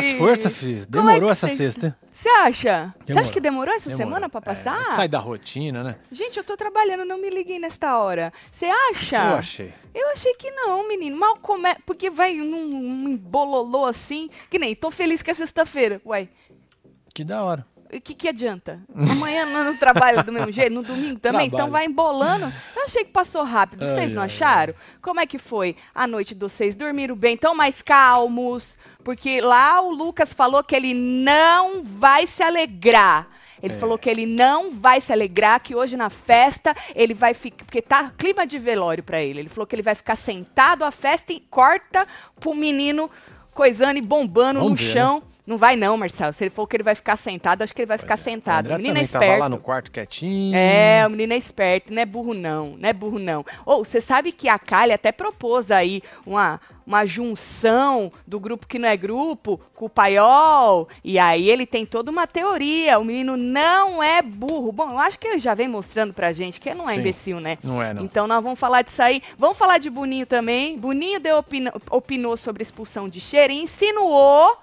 com as forças, filho. É Demorou que essa sexta. Você acha? Você acha que demorou essa Demorou. semana pra É, passar? sai da rotina, né? Gente, eu tô trabalhando, não me liguem nesta hora. Você acha? Eu achei. Eu achei que não, menino. Mal come... Porque vai num, num embololô assim. Que nem, tô feliz que é sexta-feira. Uai, Que da hora. o que, que adianta? Amanhã não, não trabalho do mesmo jeito, no domingo também, então Trabalho. vai embolando. Eu achei que passou rápido, vocês não acharam? Como é que foi a noite de vocês? Dormiram bem, tão mais calmos? Porque lá o Lucas falou que ele não vai se alegrar. Ele É. falou que ele não vai se alegrar, que hoje na festa ele vai ficar. Porque tá clima de velório pra ele. Ele falou que ele vai ficar sentado a festa e corta pro menino coisando e bombando Vamos no ver, né? Não vai não, Marcelo. Se ele falou que ele vai ficar sentado, acho que ele vai ficar O sentado. André O menino é também tava esperto. lá no quarto quietinho. É, o menino é esperto, não é burro não, não é burro não. Ou você sabe que a Kali até propôs aí uma, uma junção do grupo que não é grupo com o Paiol, e aí ele tem toda uma teoria, o menino não é burro. Bom, eu acho que ele já vem mostrando pra gente que ele não é Sim. imbecil, né? Não é, não. Então nós vamos falar disso aí. Vamos falar de Boninho também. Boninho deu opina- opinou sobre expulsão de cheiro e insinuou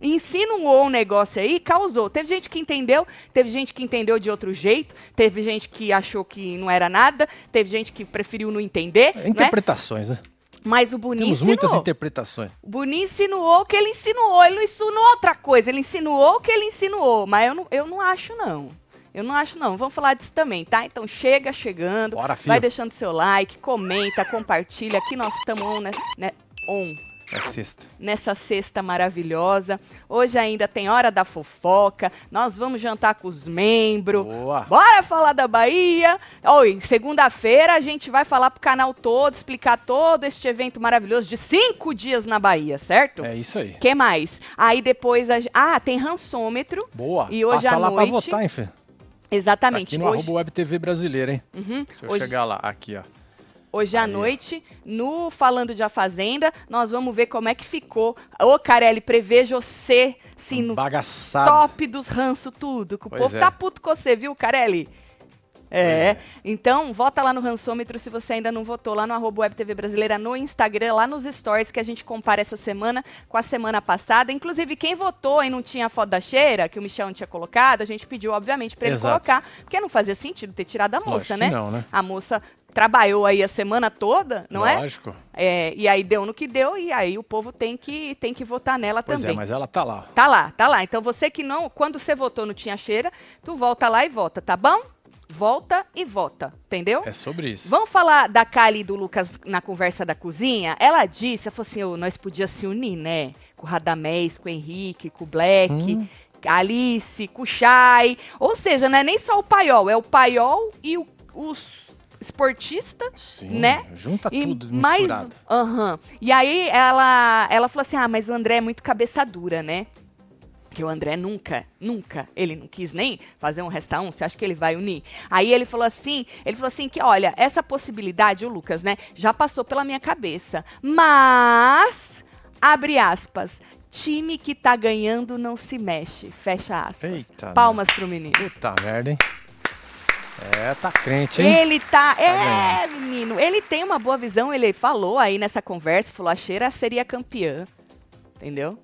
insinuou um negócio aí, causou. Teve gente que entendeu, teve gente que entendeu de outro jeito, teve gente que achou que não era nada, teve gente que preferiu não entender, né? Interpretações, né? Mas o Boninho Temos muitas insinuou. interpretações. O Boninho insinuou o que ele insinuou, ele não insinuou outra coisa, ele insinuou o que ele insinuou, mas eu não, eu não acho não. Eu não acho não. Vamos falar disso também, tá? Então chega chegando, Bora, vai deixando seu like, comenta, compartilha. Aqui nós estamos on, né, né, on É sexta. nessa sexta maravilhosa. Hoje ainda tem hora da fofoca. Nós vamos jantar com os membros. Boa. Bora falar da Bahia. Oi, segunda-feira a gente vai falar pro canal todo, explicar todo este evento maravilhoso de cinco dias na Bahia, certo? É isso aí. que mais? Aí depois a, ah, tem rançômetro. Boa. E hoje Passa à lá noite- pra votar, hein, Fê? Tá Exatamente. aqui no hoje, arroba Web TV brasileira, hein? Uhum, Deixa eu hoje- chegar lá. Aqui, ó. Hoje à Aí, noite, no Falando de A Fazenda, nós vamos ver como é que ficou. Ô, Carelli, prevejo você, sim, no Bagaçado. top dos ranço tudo. Que o Pois povo é. tá puto com você, viu, Carelli? É. Então, vota lá no rançômetro se você ainda não votou, lá no arroba Web TV Brasileira, no Instagram, lá nos stories que a gente compara essa semana com a semana passada. Inclusive, quem votou e não tinha a foto da cheira, que o Michel não tinha colocado, a gente pediu, obviamente, pra ele colocar, porque não fazia sentido ter tirado a moça, Lógico né? não, né? A moça trabalhou aí a semana toda, não é? Lógico. É, E aí deu no que deu, e aí o povo tem que, tem que votar nela Pois também. é, mas ela tá lá. Tá lá, tá lá. Então você que não, quando você votou não tinha cheira, tu volta lá e vota, tá bom? Volta e vota, entendeu? É sobre isso. Vamos falar da Kali e do Lucas na conversa da cozinha? Ela disse, ela falou assim, "Ô, nós podíamos se unir, né? Com o Radamés, com o Henrique, com o Black, Hum. com a Alice, com o Chay. Ou seja, não é nem só o paiol, é o paiol e o, os esportistas Sim, né? junta e tudo misturado. aham. E aí ela, ela falou assim: ah, mas o André é muito cabeça dura, né? Que o André nunca, nunca, ele não quis nem fazer um resta um, você acha que ele vai unir? Aí ele falou assim, ele falou assim que, olha, essa possibilidade, o Lucas, né, já passou pela minha cabeça. Mas, abre aspas, time que tá ganhando não se mexe, fecha aspas. Eita, Palmas pro menino. Puta merda, hein? É, tá crente, hein? Ele tá. É, menino. Ele tem uma boa visão. Ele falou aí nessa conversa, falou: a Cheira seria campeã. Entendeu?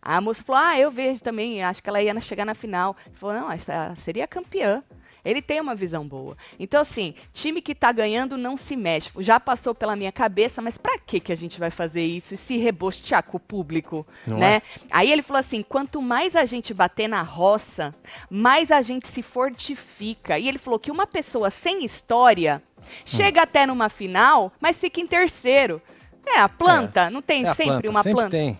A moça falou: ah, eu vejo também. Acho que ela ia chegar na final. Ele falou: não, essa seria campeã. Ele tem uma visão boa. Então, assim, time que tá ganhando não se mexe. Já passou pela minha cabeça, mas pra que que a gente vai fazer isso e se rebostear com o público, Não né? é? Aí ele falou assim: quanto mais a gente bater na roça, mais a gente se fortifica. E ele falou que uma pessoa sem história chega até numa final, mas fica em terceiro. É, a planta, não tem É sempre planta, uma sempre planta? tem.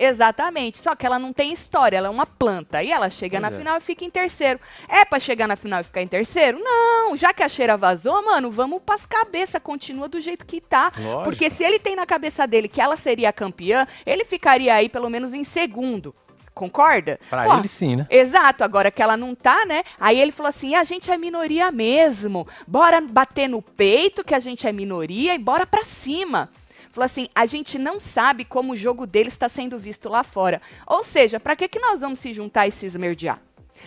Exatamente, só que ela não tem história, ela é uma planta. E ela chega Pois na é. final e fica em terceiro. É pra chegar na final e ficar em terceiro? Não, já que a cheira vazou, mano, vamos pras cabeça, continua do jeito que tá. Lógico. Porque se ele tem na cabeça dele que ela seria a campeã, ele ficaria aí pelo menos em segundo. Concorda? Pra Pô, ele sim, né? Exato, agora que ela não tá, né? Aí ele falou assim: a gente é minoria mesmo. Bora bater no peito que a gente é minoria e bora pra cima. Falou assim: a gente não sabe como o jogo deles está sendo visto lá fora. Ou seja, pra que, que nós vamos se juntar e se esmerdear?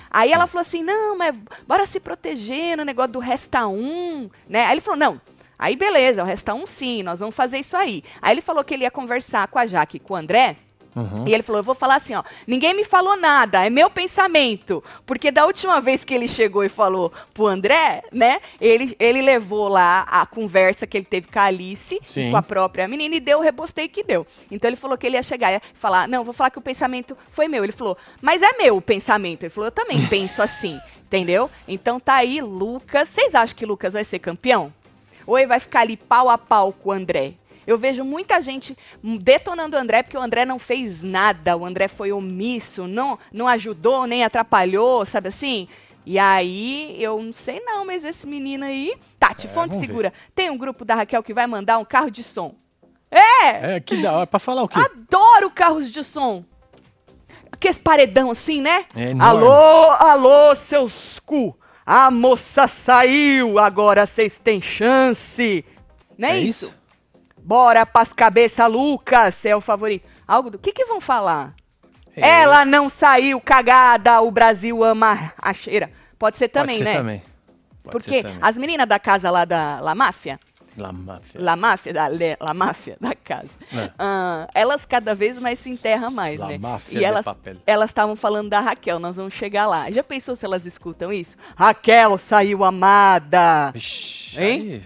Aí ela falou assim: não, mas bora se proteger no negócio do resta um, né? Aí ele falou: não. Aí beleza, o resto tá um sim, nós vamos fazer isso aí. Aí ele falou que ele ia conversar com a Jaque e com o André. Uhum. E ele falou: Eu vou falar assim, ó. Ninguém me falou nada, é meu pensamento. Porque da última vez que ele chegou e falou pro André, né? Ele, ele levou lá a conversa que ele teve com a Alice, Sim. com a própria menina, e deu o rebosteio que deu. Então ele falou que ele ia chegar e falar: Não, vou falar que o pensamento foi meu. Ele falou: Mas é meu o pensamento. Ele falou: Eu também penso assim. Entendeu? Então tá aí, Lucas. Vocês acham que Lucas vai ser campeão? Ou ele vai ficar ali pau a pau com o André? Eu vejo muita gente detonando o André porque o André não fez nada, o André foi omisso, não, não ajudou nem atrapalhou, sabe assim? E aí, eu não sei não, mas esse menino aí. Tati, É, fonte vamos ver. segura. Tem um grupo da Raquel que vai mandar um carro de som. É! É, que da hora. Pra falar o quê? Adoro carros de som. Aqueles paredão assim, né? É enorme. alô, alô, seus cu. A moça saiu, agora vocês têm chance. Não é, É isso? isso? Bora pras cabeça, Lucas, é o favorito. Algo do que que vão falar? É, Ela não saiu cagada, o Brasil ama a cheira. Pode ser também, Pode ser né? também. Pode Porque ser também. as meninas da casa lá da La Máfia, La Máfia. La Máfia, da Le- La Máfia da casa. É. Ah, elas cada vez mais se enterram mais, La né? Máfia e de elas papel. elas estavam falando da Raquel, nós vamos chegar lá. Já pensou se elas escutam isso? Raquel saiu amada. Vixe, Hein? aí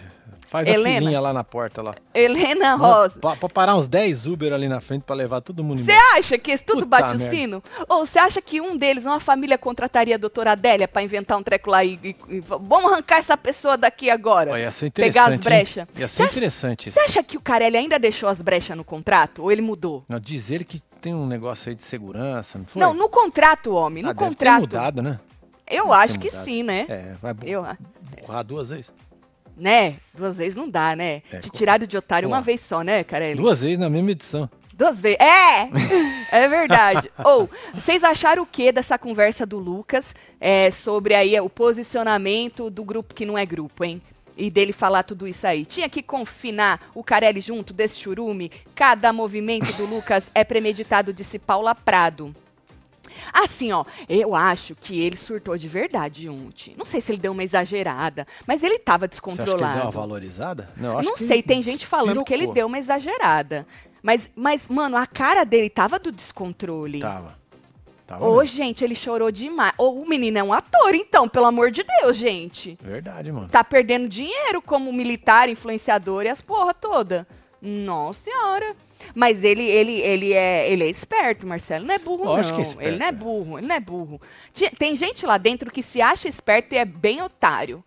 faz Helena? a filinha lá na porta lá. Helena Rosa. Pra, pra parar uns 10 Uber ali na frente pra levar todo mundo Você acha que esse tudo Puta bate o merda. sino? Ou você acha que um deles, uma família, contrataria a doutora Adélia pra inventar um treco lá e, e- e- vamos arrancar essa pessoa daqui agora? Ó, ia ser Pegar as interessante, brechas. Ia ser acha- interessante Você isso. acha que o Carelli ainda deixou as brechas no contrato? Ou ele mudou? Não, dizer que tem um negócio aí de segurança, não foi? Não, no contrato, homem. No ah, deve ter contrato. mudado, né? Eu acho que mudado. sim, né? É, vai bu- Eu, burrar duas vezes. Né? Duas vezes não dá, né? É, Te tiraram de otário uma vez só, né, Carelli? Duas vezes na mesma edição. Duas vezes. É! É verdade. Ou, vocês acharam o que dessa conversa do Lucas é, sobre aí o posicionamento do grupo que não é grupo, hein? E dele falar tudo isso aí. Tinha que confinar o Carelli junto desse churume? Cada movimento do Lucas é premeditado, disse Paula Prado. Assim, ó, eu acho que ele surtou de verdade ontem. Não sei se ele deu uma exagerada, mas ele tava Você acha que ele descontrolado. deu uma valorizada? Não, acho Não que sei, tem gente falando que ele deu uma exagerada. Mas, mas, mano, a cara dele tava do descontrole. Tava. Tava Ô, mesmo. gente, ele chorou demais. Ô, o menino é um ator, então, pelo amor de Deus, gente. Verdade, mano. Tá perdendo dinheiro como militar, influenciador e as porra toda. Nossa senhora. Mas ele, ele, ele, é, ele é esperto, Marcelo. Não é burro, Lógico não. que é esperto, ele não é é. burro, ele não é burro. Tem gente lá dentro que se acha esperto e é bem otário.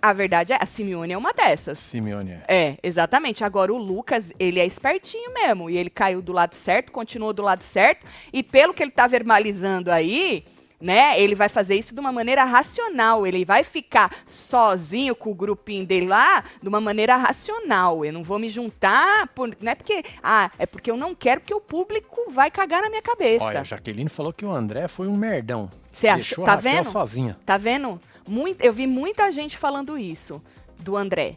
A verdade é, a Simeone é uma dessas. Simeone é. É, exatamente. Agora o Lucas, ele é espertinho mesmo. E ele caiu do lado certo, continuou do lado certo. E pelo que ele tá verbalizando aí, né? Ele vai fazer isso de uma maneira racional. Ele vai ficar sozinho com o grupinho dele lá de uma maneira racional. Eu não vou me juntar, por, não é porque. Ah, é porque eu não quero, porque o público vai cagar na minha cabeça. Olha, a Jaqueline falou que o André foi um merdão. Você acha? Deixou Tá vendo? sozinha. Tá vendo? Muito, eu vi muita gente falando isso do André.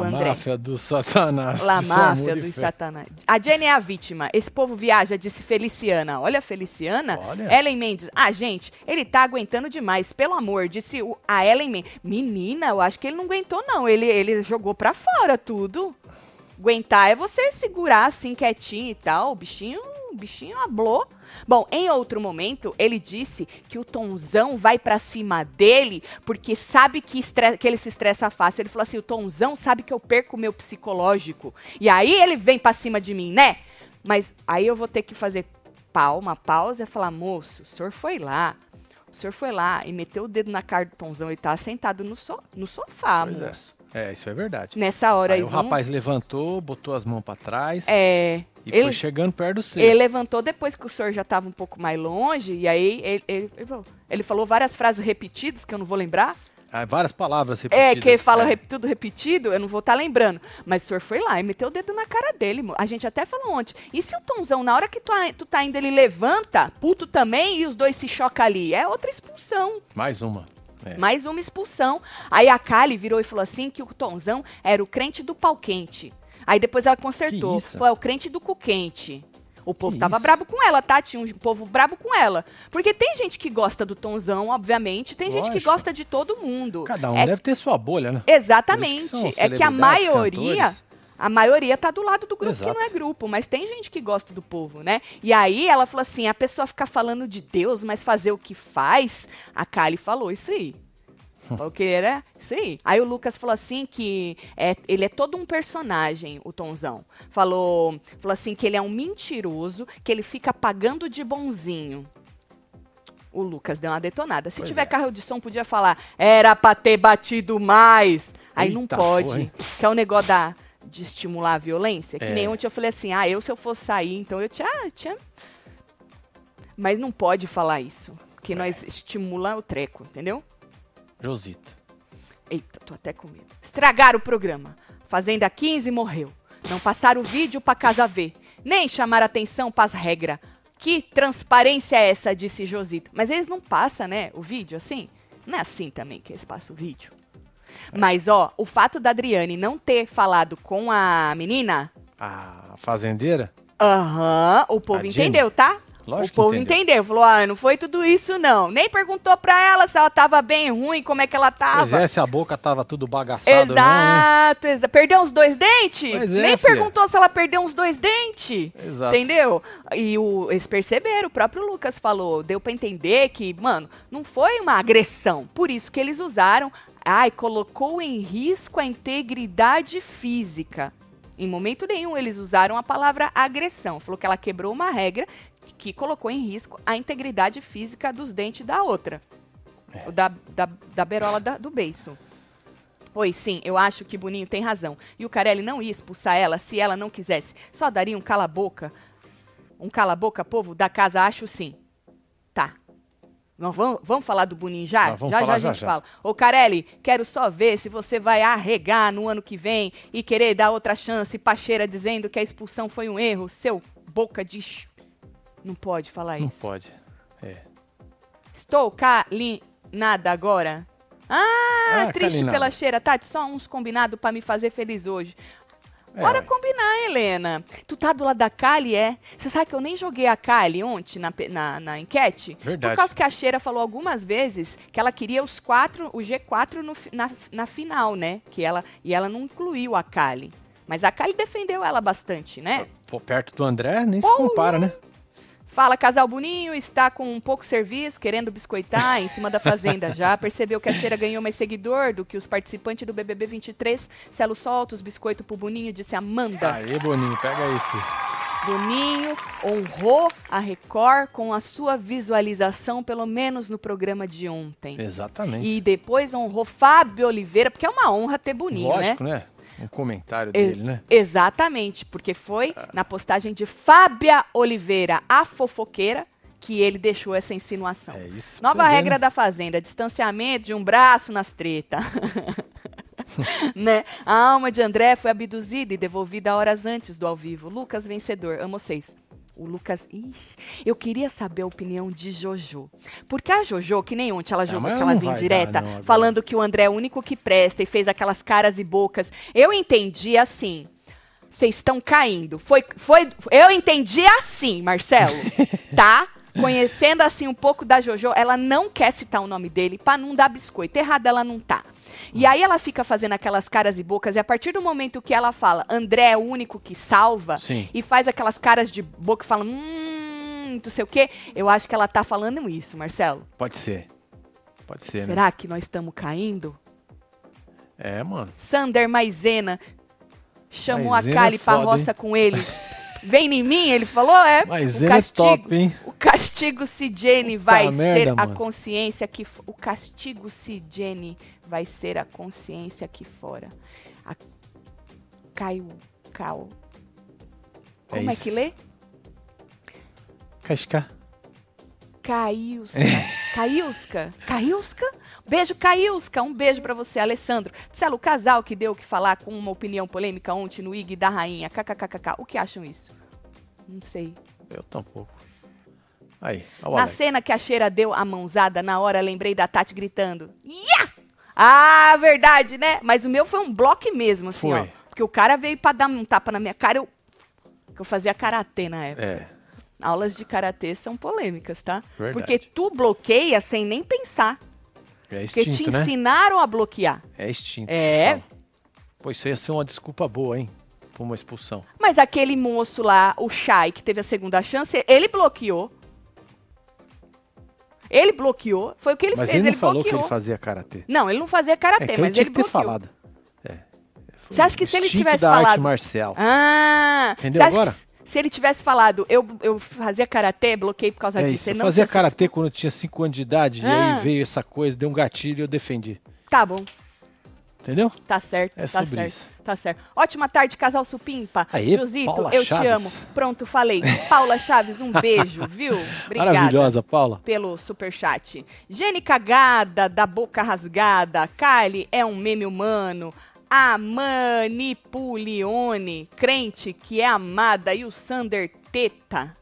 La máfia do satanás. La máfia dos fé. satanás. A Jenny é a vítima. Esse povo viaja, disse Feliciana. Olha a Feliciana. Olha. Ellen Mendes. Ah, gente, ele tá aguentando demais. Pelo amor, disse o- a Ellen Mendes. Menina, eu acho que ele não aguentou, não. Ele, ele jogou pra fora tudo. Aguentar é você segurar assim quietinho e tal. O bichinho, o bichinho ablou. Bom, em outro momento, ele disse que o Tonzão vai pra cima dele porque sabe que, estre- que ele se estressa fácil. Ele falou assim: o Tonzão sabe que eu perco o meu psicológico. E aí ele vem pra cima de mim, né? Mas aí eu vou ter que fazer palma, pausa e falar: moço, o senhor foi lá. O senhor foi lá e meteu o dedo na cara do Tonzão. Ele tá sentado no, so- no sofá, Pois é. moço. É, isso é verdade. Nessa hora Aí aí. o rapaz levantou, botou as mãos pra trás É. e ele- foi chegando perto do seu. Ele levantou depois que o senhor já estava um pouco mais longe, e aí ele, ele- ele falou- várias frases repetidas, que eu não vou lembrar. Ah, várias palavras É, repetidas. que fala É. tudo repetido, eu não vou estar lembrando. Mas o senhor foi lá e meteu o dedo na cara dele. A gente até falou ontem. E se o Tomzão, na hora que tu, tu tá indo, ele levanta, puto também, e os dois se chocam ali? É outra expulsão. Mais uma. É. Mais uma expulsão. Aí a Kali virou e falou assim que o Tonzão era o crente do pau quente. Aí depois ela consertou. É o crente do cu quente. O povo Que tava isso? brabo com ela, tá? Tinha um povo brabo com ela. Porque tem gente que gosta do Tonzão, obviamente. Tem gente que Lógico. gosta de todo mundo. Cada um É deve ter sua bolha, né? Exatamente. Que é que a maioria. cantores. A maioria tá do lado do grupo Exato. que não é grupo, mas tem gente que gosta do povo, né? E aí ela falou assim: a pessoa fica falando de Deus, mas fazer o que faz. A Kali falou isso aí. Falou que era isso aí. Aí o Lucas falou assim que é, ele é todo um personagem, o Tonzão. Falou, falou assim que ele é um mentiroso, que ele fica pagando de bonzinho. O Lucas deu uma detonada. Se Pois tiver é. carro de som, podia falar, era pra ter batido mais. Aí não Eita pode. porra, hein? que é o negócio da, de estimular a violência. Que É. nem ontem eu falei assim, ah, eu se eu fosse sair, então eu tinha, ah, tinha... Mas não pode falar isso. Porque nós estimula o treco, entendeu? Josita. Eita, tô até com medo. Estragaram o programa. Fazenda 15 morreu. Não passaram o vídeo pra casa ver. Nem chamaram atenção pras regras. Que transparência é essa, disse Josita. Mas eles não passam, né, o vídeo assim? Não é assim também que eles passam o vídeo. Mas, ó, o fato da Adriane não ter falado com a menina, A fazendeira? aham, o povo A Jenny? entendeu, tá? Lógico o povo entendeu. Falou, ah, não foi tudo isso, não. Nem perguntou pra ela se ela tava bem, ruim, como é que ela tava. Pois é, se a boca tava tudo bagaçado ou não, né? Exato, exa Perdeu uns dois dentes? Pois é, Nem filha. perguntou se ela perdeu uns dois dentes. Exato. Entendeu? E o, eles perceberam, o próprio Lucas falou, deu pra entender que, mano, não foi uma agressão. Por isso que eles usaram, ai, colocou em risco a integridade física. Em momento nenhum eles usaram a palavra agressão. Falou que ela quebrou uma regra que colocou em risco a integridade física dos dentes da outra. É. Da, da, da berola da- do beiço. Pois sim, eu acho que Boninho tem razão. E o Carelli não ia expulsar ela se ela não quisesse. Só daria um cala-boca. Um cala-boca, povo da casa, acho sim. Tá. Vamos, vamos falar do Boninho já? Vamos já já a gente já. fala. Ô, Carelli, quero só ver se você vai arregar no ano que vem e querer dar outra chance. Pacheira dizendo que a expulsão foi um erro. Seu boca de... Não pode falar Não isso. pode. É. Estou calinada agora. Ah, Ah, triste pela cheira. Tati, só uns combinados pra me fazer feliz hoje. É, Bora ué. combinar, Helena. Tu tá do lado da Kali, é? Você sabe que eu nem joguei a Kali ontem na, na, na enquete? Verdade. Por causa que a Cheira falou algumas vezes que ela queria os quatro, o G4 no na, na final, né? Que ela, e ela não incluiu a Kali. Mas a Kali defendeu ela bastante, né? Pô, perto do André, nem se compara, né? Fala, casal Boninho, está com um pouco serviço, querendo biscoitar em cima da fazenda já. Percebeu que a Cheira ganhou mais seguidor do que os participantes do BBB 23. Celo solta os biscoitos pro Boninho, disse Amanda. Aê, Boninho, pega filho. Boninho honrou a Record com a sua visualização, pelo menos no programa de ontem. Exatamente. E depois honrou Fábio Oliveira, porque é uma honra ter Boninho, né? Lógico, né? Um comentário dele, né? Exatamente, porque foi na postagem de Fábia Oliveira, a fofoqueira, que ele deixou essa insinuação. É isso. Nova você ver, regra né? da Fazenda, distanciamento de um braço nas treta. né? A alma de André foi abduzida e devolvida horas antes do ao vivo. Lucas vencedor, amo vocês. O Lucas, ixi, eu queria saber a opinião de Jojo. Porque a Jojo, que nem ontem ela jogou mas aquelas indiretas, falando que o André é o único que presta e fez aquelas caras e bocas. Eu entendi assim. Vocês estão caindo. Foi, foi, eu entendi assim, Marcelo. tá? Conhecendo assim um pouco da Jojo, ela não quer citar o nome dele pra não dar biscoito. Errada ela não tá. E aí ela fica fazendo aquelas caras e bocas, e a partir do momento que ela fala, André é o único que salva, Sim. e faz aquelas caras de boca e fala, hum, não sei o quê, eu acho que ela tá falando isso, Marcelo. Pode ser. Pode ser, né? Será que nós estamos caindo? É, mano. Sander Maisena chamou Maisena a Kali é pra roça com ele. Vem em mim, ele falou, é. Maisena é top, hein? O castigo se Jenny Puta vai merda, ser a mano. consciência aqui f- O castigo se Jenny vai ser a consciência aqui fora. A Caio Cal. É Como é, isso. que lê? Cascar. Caiusca. Caiusca. Caiusca? Beijo, Caiusca. Um beijo pra você, Alessandro. Marcelo, o casal que deu o que falar com uma opinião polêmica ontem no IG da rainha. KKKKK. O que acham isso? Não sei. Eu tampouco. Aí, Na Alex. cena que a cheira deu a mãozada, na hora lembrei da Tati gritando. Ia! Ah, verdade, né? Mas o meu foi um bloco mesmo, assim, Foi. ó. Porque o cara veio pra dar um tapa na minha cara, eu Que eu fazia karatê na época. É, Aulas de karatê são polêmicas, tá? Verdade. Porque tu bloqueia sem nem pensar. é Porque te extinto, né? ensinaram a bloquear. É extinto. É. Pô, isso ia ser uma desculpa boa, hein? Pra uma expulsão. Mas aquele moço lá, o Shai, que teve a segunda chance, ele bloqueou. Ele bloqueou. Foi o que ele Mas fez. ele não falou bloqueou. que ele fazia karatê. Não, ele não fazia É karatê, que ele mas tinha ele que ter bloqueou. falado. É. Foi Você acha que se ele tivesse da arte falado- marcial. Ah! Entendeu agora? se ele tivesse falado, eu, eu fazia karatê, bloqueei por causa É disso. isso. ele Eu fazia karatê quando eu tinha 5 anos de idade, e Ah. aí veio essa coisa, deu um gatilho e eu defendi. Tá bom, Entendeu? tá certo, É tá sobre certo. isso. Tá certo. Ótima tarde, casal Supimpa. Aê, Josito, Paula eu Chaves. te amo. Pronto, falei. Paula Chaves, um beijo, viu? Obrigada. Maravilhosa, Paula. pelo superchat. Gene cagada, da boca rasgada. Kylie é um meme humano. A Manipulione, crente que é amada. E o Sander Teta.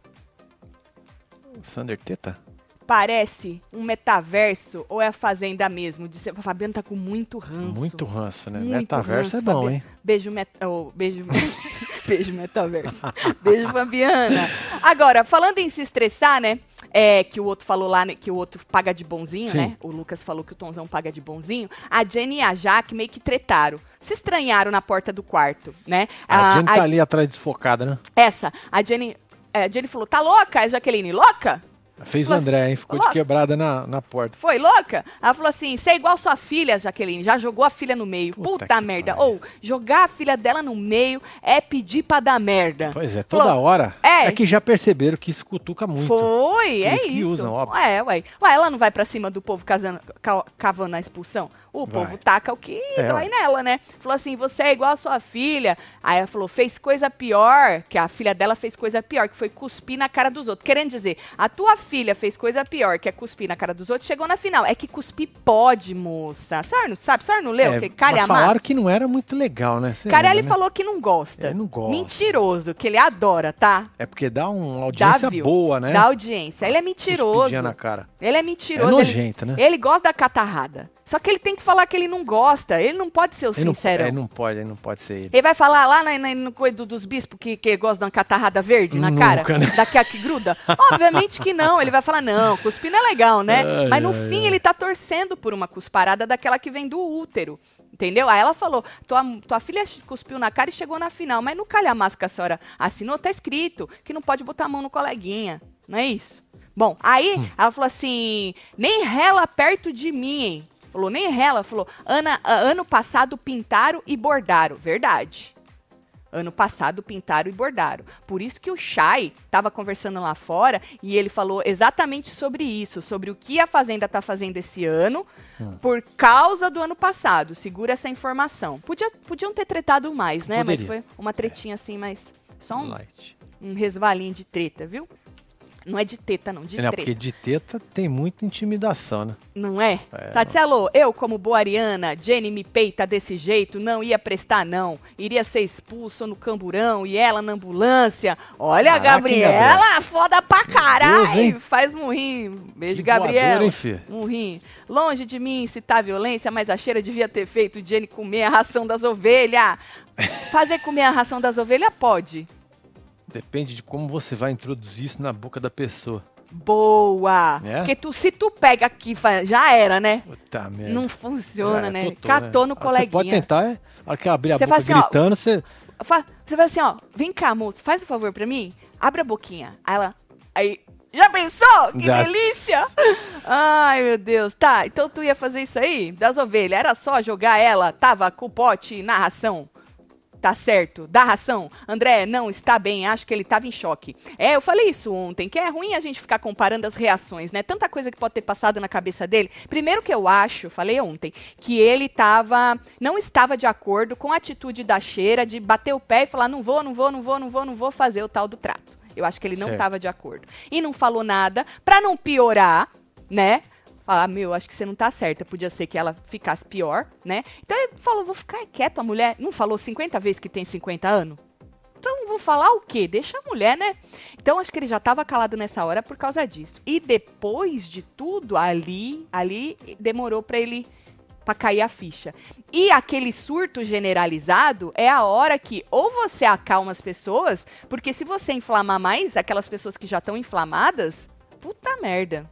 Sander Teta? Parece um metaverso ou é a Fazenda mesmo? Disse, a Fabiana tá com muito ranço. Muito ranço, né? Muito Metaverso ranço, é bom, Fabiana. hein? Beijo, met... oh, beijo, beijo metaverso. beijo, Fabiana. Agora, falando em se estressar, né? É, que o outro falou lá, né, que o outro paga de bonzinho, Sim. né? O Lucas falou que o Tonzão paga de bonzinho. A Jenny e a Jaque meio que tretaram. Se estranharam na porta do quarto, né? A Jenny a- tá ali atrás desfocada, né? Essa, a Jenny, é, a Jenny falou, tá louca? A Jaqueline, louca? Fez o Falou assim, André, hein? Ficou de "Louca." quebrada na, na porta. Foi louca? Ela falou assim: você é igual sua filha, Jaqueline. Já jogou a filha no meio. Puta Puta, merda. Ou, jogar a filha dela no meio é pedir pra dar merda. Pois é, toda Falou, hora. é. É. que já perceberam que isso cutuca muito. Foi, é Eles isso. que usam, óbvio. Ué, ué. Ué, ela não vai pra cima do povo casando, ca- cavando a expulsão? O Vai. povo taca o que É, dói nela, né? Falou assim: você é igual a sua filha. Aí ela falou: fez coisa pior, que a filha dela fez coisa pior, que foi cuspir na cara dos outros. Querendo dizer, a tua filha fez coisa pior, que é cuspir na cara dos outros, chegou na final. É que cuspir pode, moça. A senhora não sabe? A senhora não leu? É, que calha falaram que não era muito legal, né? Você Carelli lembra, né? falou que não gosta. É, não gosta. Mentiroso, que ele adora, tá? É porque dá uma Dá audiência view. boa, né? Da audiência. Ele é mentiroso. Cuspidinha na cara. Ele é É mentiroso. ele, nojento, né? ele gosta da catarrada. Só que ele tem que falar que ele não gosta. Ele não pode ser o Ele não, sincero. é, não pode, ele não pode ser ele. Ele vai falar lá na, na- no coisa do- dos bispos que, que gosta de uma catarrada verde na Nunca, cara? né? Daquela que gruda? Obviamente que não. Ele vai falar, não, cuspir não é legal, né? Ai, Mas no ai, fim ai. ele tá torcendo por uma cusparada daquela que vem do útero. Entendeu? Aí ela falou: tua, tua filha cuspiu na cara e chegou na final. Mas no calhamaço que a senhora assinou, tá escrito que não pode botar a mão no coleguinha. Não é isso? Bom, aí Hum. ela falou assim: nem rela perto de mim, hein? Falou, nem rela. Falou, Ana, ano passado pintaram e bordaram. Verdade. Ano passado pintaram e bordaram. Por isso que o Chay estava conversando lá fora e ele falou exatamente sobre isso, sobre o que a Fazenda está fazendo esse ano Hum. por causa do ano passado. Segura essa informação. Podia, podiam ter tretado mais, né? Mas Poderia. foi uma tretinha assim, mas só um, um resvalinho de treta, viu? Não é de teta, não, de É, né, treta. porque de teta tem muita intimidação, né? Não é? É, Tatielo, eu como boa Ariana, Jenny me peita desse jeito, não ia prestar não. Iria ser expulso no camburão e ela na ambulância. Olha a Caraca, hein, Gabriela, foda pra caralho. Faz murrinho. Beijo, Que Gabriela. hein, filho? Murrinho. Longe de mim incitar violência, mas a cheira devia ter feito Jenny comer a ração das ovelhas. Fazer comer a ração das ovelhas pode. Depende de como você vai introduzir isso na boca da pessoa. Boa. É? Porque tu, se tu pega aqui, já era, né? Puta merda. Não funciona, É, né? totô, Catou no Ah, coleguinha. Você pode tentar, é, a hora que abrir a Você boca assim, ó, gritando, você... Fa- Você fala assim, ó, vem cá, moça, faz um favor pra mim, abre a boquinha. Aí ela, aí, já pensou? Que Já- delícia! Ai, meu Deus. Tá, então tu ia fazer isso aí, das ovelhas, era só jogar ela, tava com o pote na ração. Tá certo, dá ração. André, não, está bem, acho que ele tava em choque. É, eu falei isso ontem, que é ruim a gente ficar comparando as reações, né? Tanta coisa que pode ter passado na cabeça dele. Primeiro que eu acho, falei ontem, que ele tava, não estava de acordo com a atitude da cheira de bater o pé e falar, não vou, não vou, não vou, não vou, não vou fazer o tal do trato. Eu acho que ele não estava de acordo. E não falou nada, pra não piorar, né? Falar, meu, acho que você não tá certa. Podia ser que ela ficasse pior, né? Então ele falou, vou ficar quieto, a mulher. Não falou 50 vezes que tem 50 anos? Então vou falar o quê? Deixa a mulher, né? Então acho que ele já tava calado nessa hora por causa disso. E depois de tudo, ali, ali demorou pra ele pra cair a ficha. E aquele surto generalizado é a hora que ou você acalma as pessoas, porque se você inflamar mais aquelas pessoas que já estão inflamadas, puta merda.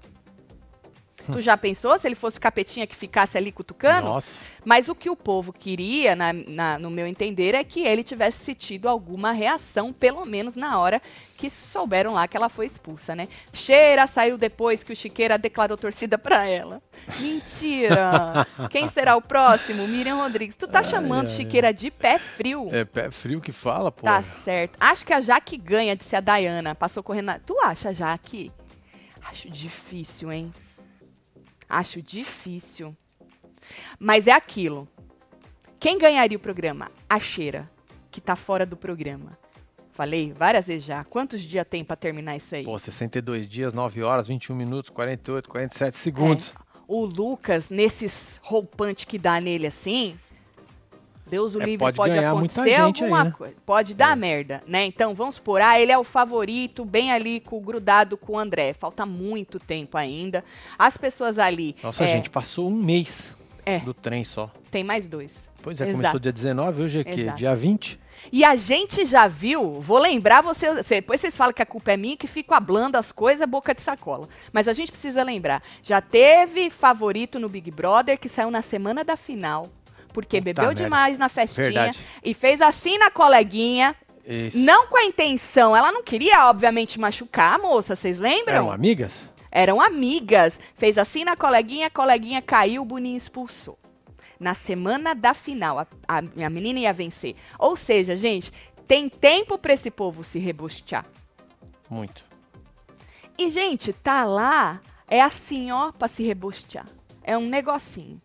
Tu já pensou se ele fosse o capetinha que ficasse ali cutucando? Nossa. Mas o que o povo queria, na- na- no meu entender, é que ele tivesse tido alguma reação, pelo menos na hora que souberam lá que ela foi expulsa, né? Cheira saiu depois que o Chiqueira declarou torcida pra ela. Mentira! Quem será o próximo? Miriam Rodrigues. Tu tá chamando Chiqueira de pé frio. É pé frio que fala, pô. Tá certo. Acho que a Jaque ganha de ser a Dayana. Passou correndo. Na... Tu acha, Jaque? Acho difícil, hein? Acho difícil. Mas é aquilo. Quem ganharia o programa? A Cheira, que tá fora do programa. Falei várias vezes já. Quantos dias tem pra terminar isso aí? Pô, 62 dias, 9 horas, 21 minutos, 48, 47 segundos. O Lucas, nesses roupantes que dá nele assim, Deus o É, livre, pode pode, acontecer gente aí, alguma né? coisa. Pode dar merda, né? Então, vamos supor, ah, ele é o favorito, bem ali, com, grudado com o André. Falta muito tempo ainda. As pessoas ali... Nossa, é, gente, passou um mês É. do trem só. Tem mais dois. Pois é, Exato. começou dia 19, hoje é que? Dia 20? E a gente já viu, vou lembrar você, você- depois vocês falam que a culpa é minha, que fico hablando as coisas boca de sacola. Mas a gente precisa lembrar, já teve favorito no Big Brother que saiu na semana da final, porque Puta bebeu merda. demais na festinha Verdade. e fez assim na coleguinha, Isso. não com a intenção, ela não queria obviamente machucar a moça, vocês lembram? Eram amigas? Eram amigas. Fez assim na coleguinha, a coleguinha caiu, o Boninho expulsou. Na semana da final, a, a, a menina ia vencer. Ou seja, gente, tem tempo pra esse povo se rebustear. Muito. E, gente, tá lá, é assim, ó, pra se rebustear. É um negocinho,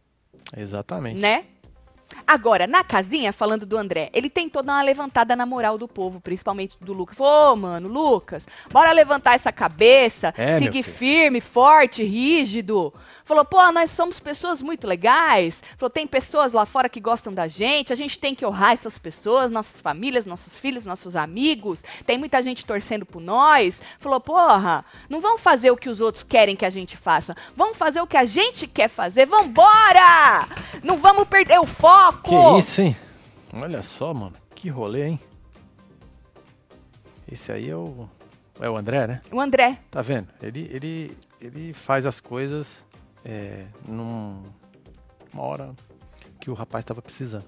Exatamente. né? Agora, na casinha, falando do André, ele tentou dar uma levantada na moral do povo, principalmente do Lucas. Falou, ô, mano, Lucas, bora levantar essa cabeça, É, seguir firme, forte, rígido. Falou, pô, nós somos pessoas muito legais. Falou, tem pessoas lá fora que gostam da gente, a gente tem que honrar essas pessoas, nossas famílias, nossos filhos, nossos amigos. Tem muita gente torcendo por nós. Falou, porra, não vamos fazer o que os outros querem que a gente faça. Vamos fazer o que a gente quer fazer. Vambora! Não vamos perder o foco! Que isso, hein? Olha só, mano. Que rolê, hein? Esse aí é o. É o André, né? O André. Tá vendo? Ele, ele, ele faz as coisas é, num, uma hora que o rapaz tava precisando.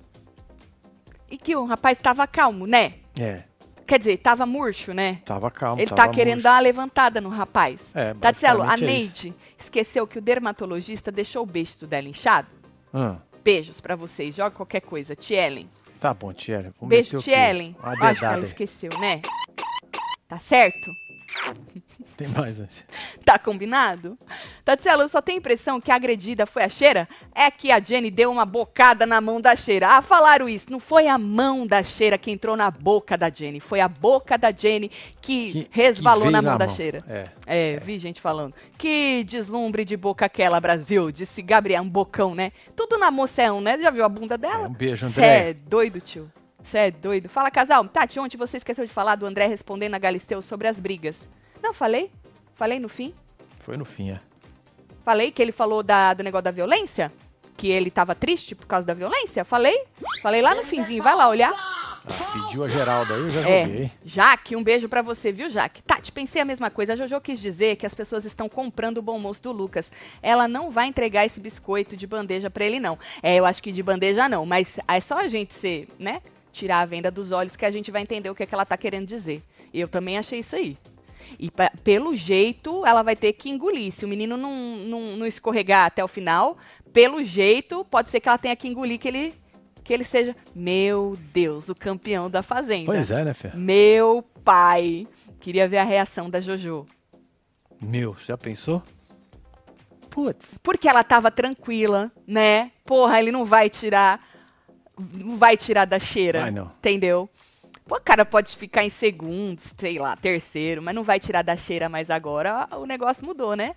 E que o rapaz tava calmo, né? É, Quer dizer, tava murcho, né? tava calmo. Ele tava tá querendo murcho. dar uma levantada no rapaz. É, Tatielo, a basicamente é. Neide esqueceu que o dermatologista deixou o beijo dela inchado? Ah, Beijos pra vocês. Joga qualquer coisa. Tielen. tá bom, vou Beijo? Tielen. Uma Acho que ela esqueceu, né? Tá certo? Tem mais antes. Tá combinado? Tatielo, eu só tenho a impressão que a agredida foi a cheira. É que a Jenny deu uma bocada na mão da cheira. Ah, falaram isso. Não foi a mão da cheira que entrou na boca da Jenny. Foi a boca da Jenny que, Que- resvalou que na mão da cheira. É. É, vi gente falando. Que deslumbre de boca aquela, Brasil, disse Gabriel, um bocão, né? Tudo na moça é um, né? Já viu a bunda dela? É, um beijo, Cê André. é doido, tio. Você é doido. Fala, casal. Tati, ontem você esqueceu de falar do André respondendo a Galisteu sobre as brigas. Não, falei. Falei no fim. Foi no fim, é. Falei que ele falou da, do negócio da violência. Que ele tava triste por causa da violência. Falei. Falei lá no finzinho. Vai lá olhar. Ah, pediu a Geralda aí, eu já É. joguei. Jaque, um beijo pra você, viu, Jaque? Tati, pensei a mesma coisa. A Jojo quis dizer que as pessoas estão comprando o bom moço do Lucas. Ela não vai entregar esse biscoito de bandeja pra ele, não. É, eu acho que de bandeja não, mas é só a gente ser, né? Tirar a venda dos olhos que a gente vai entender o que, é que ela tá querendo dizer. Eu também achei isso aí. E pelo jeito, ela vai ter que engolir. Se o menino não, não, não escorregar até o final, pelo jeito, pode ser que ela tenha que engolir que ele, que ele seja, meu Deus, o campeão da Fazenda. Pois é, né, Fê? Meu pai. Queria ver a reação da Jojo. Meu, já pensou? Putz. Porque ela tava tranquila, né? Porra, ele não vai tirar. Não vai tirar da cheira. Vai não. Entendeu? Pô, o cara pode ficar em segundo, sei lá, terceiro, mas não vai tirar da cheira mais agora. O negócio mudou, né?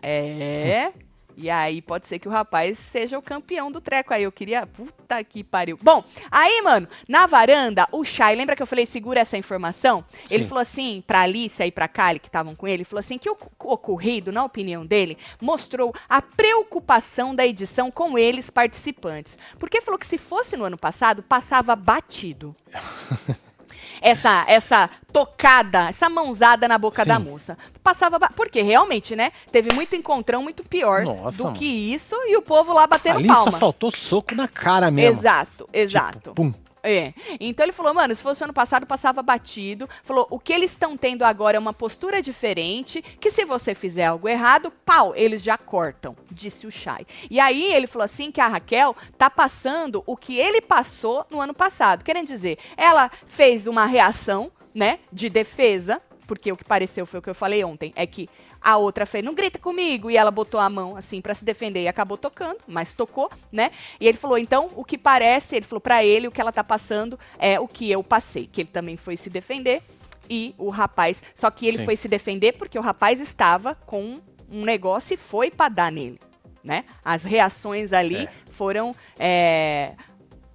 É. E aí pode ser que o rapaz seja o campeão do treco. Aí eu queria. Puta que pariu. Bom, aí, mano, na varanda, o Shai, lembra que eu falei, segura essa informação? Ele Sim. falou assim, pra Alice e pra Kali, que estavam com ele, ele falou assim que o o ocorrido, na opinião dele, mostrou a preocupação da edição com eles participantes. Porque falou que se fosse no ano passado, passava batido. essa essa tocada, essa mãozada na boca Sim. da moça. Passava. ba- Porque realmente, né? Teve muito encontrão muito pior Nossa, do mano. que isso e o povo lá batendo Ali palma. só faltou soco na cara mesmo. Exato, exato. Tipo, pum. É. Então ele falou, mano, se fosse ano passado, passava batido. Falou, o que eles estão tendo agora é uma postura diferente, que se você fizer algo errado, pau, eles já cortam, disse o Chay. E aí ele falou assim que a Raquel tá passando o que ele passou no ano passado. Querendo dizer, ela fez uma reação, né, de defesa, porque o que pareceu foi o que eu falei ontem, é que a outra fez, não grita comigo, e ela botou a mão assim pra se defender e acabou tocando, mas tocou, né? E ele falou, então, o que parece, ele falou pra ele, o que ela tá passando é o que eu passei, que ele também foi se defender e o rapaz, só que ele Sim. foi se defender porque o rapaz estava com um negócio e foi pra dar nele, né? As reações ali É. foram é,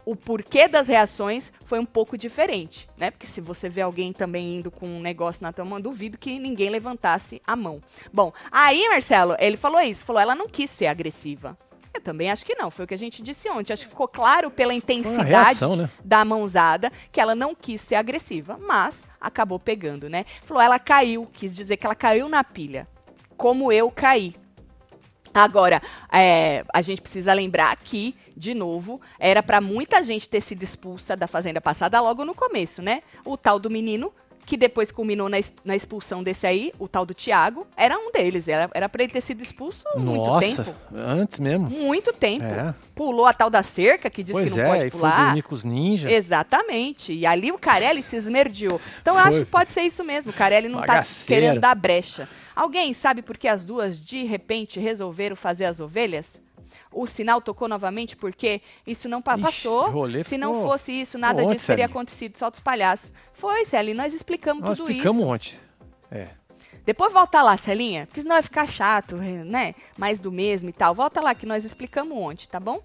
o porquê das reações foi um pouco diferente, né? Porque se você vê alguém também indo com um negócio na tua mão, duvido que ninguém levantasse a mão. Bom, aí, Marcelo, ele falou isso, falou, ela não quis ser agressiva. Eu também acho que não, foi o que a gente disse ontem. Acho que ficou claro pela intensidade reação, né? da mãozada que ela não quis ser agressiva, mas acabou pegando, né? Falou, ela caiu, quis dizer que ela caiu na pilha, como eu caí. Agora, é, a gente precisa lembrar que, de novo, era pra muita gente ter sido expulsa da fazenda passada logo no começo, né? O tal do menino, que depois culminou na, na expulsão desse aí, o tal do Tiago, era um deles. Era, era pra ele ter sido expulso há muito Nossa, tempo. antes mesmo. Muito tempo. É. Pulou a tal da cerca, que diz pois que não é, pode foi pular. dormir com os ninjas. Exatamente. E ali o Carelli se esmerdeou. Então eu acho Foi. que pode ser isso mesmo. O Carelli não tá Bagaceiro. querendo dar brecha. Alguém sabe por que as duas de repente resolveram fazer as ovelhas? O sinal tocou novamente porque isso não pa- Ixi, passou. rolê Se não fosse isso, nada disso teria acontecido. Só dos palhaços. Foi, Celi, nós explicamos Nós tudo explicamos isso. ontem. É. Depois volta lá, Celinha, porque senão vai ficar chato, né? Mais do mesmo e tal. Volta lá que nós explicamos ontem, tá bom?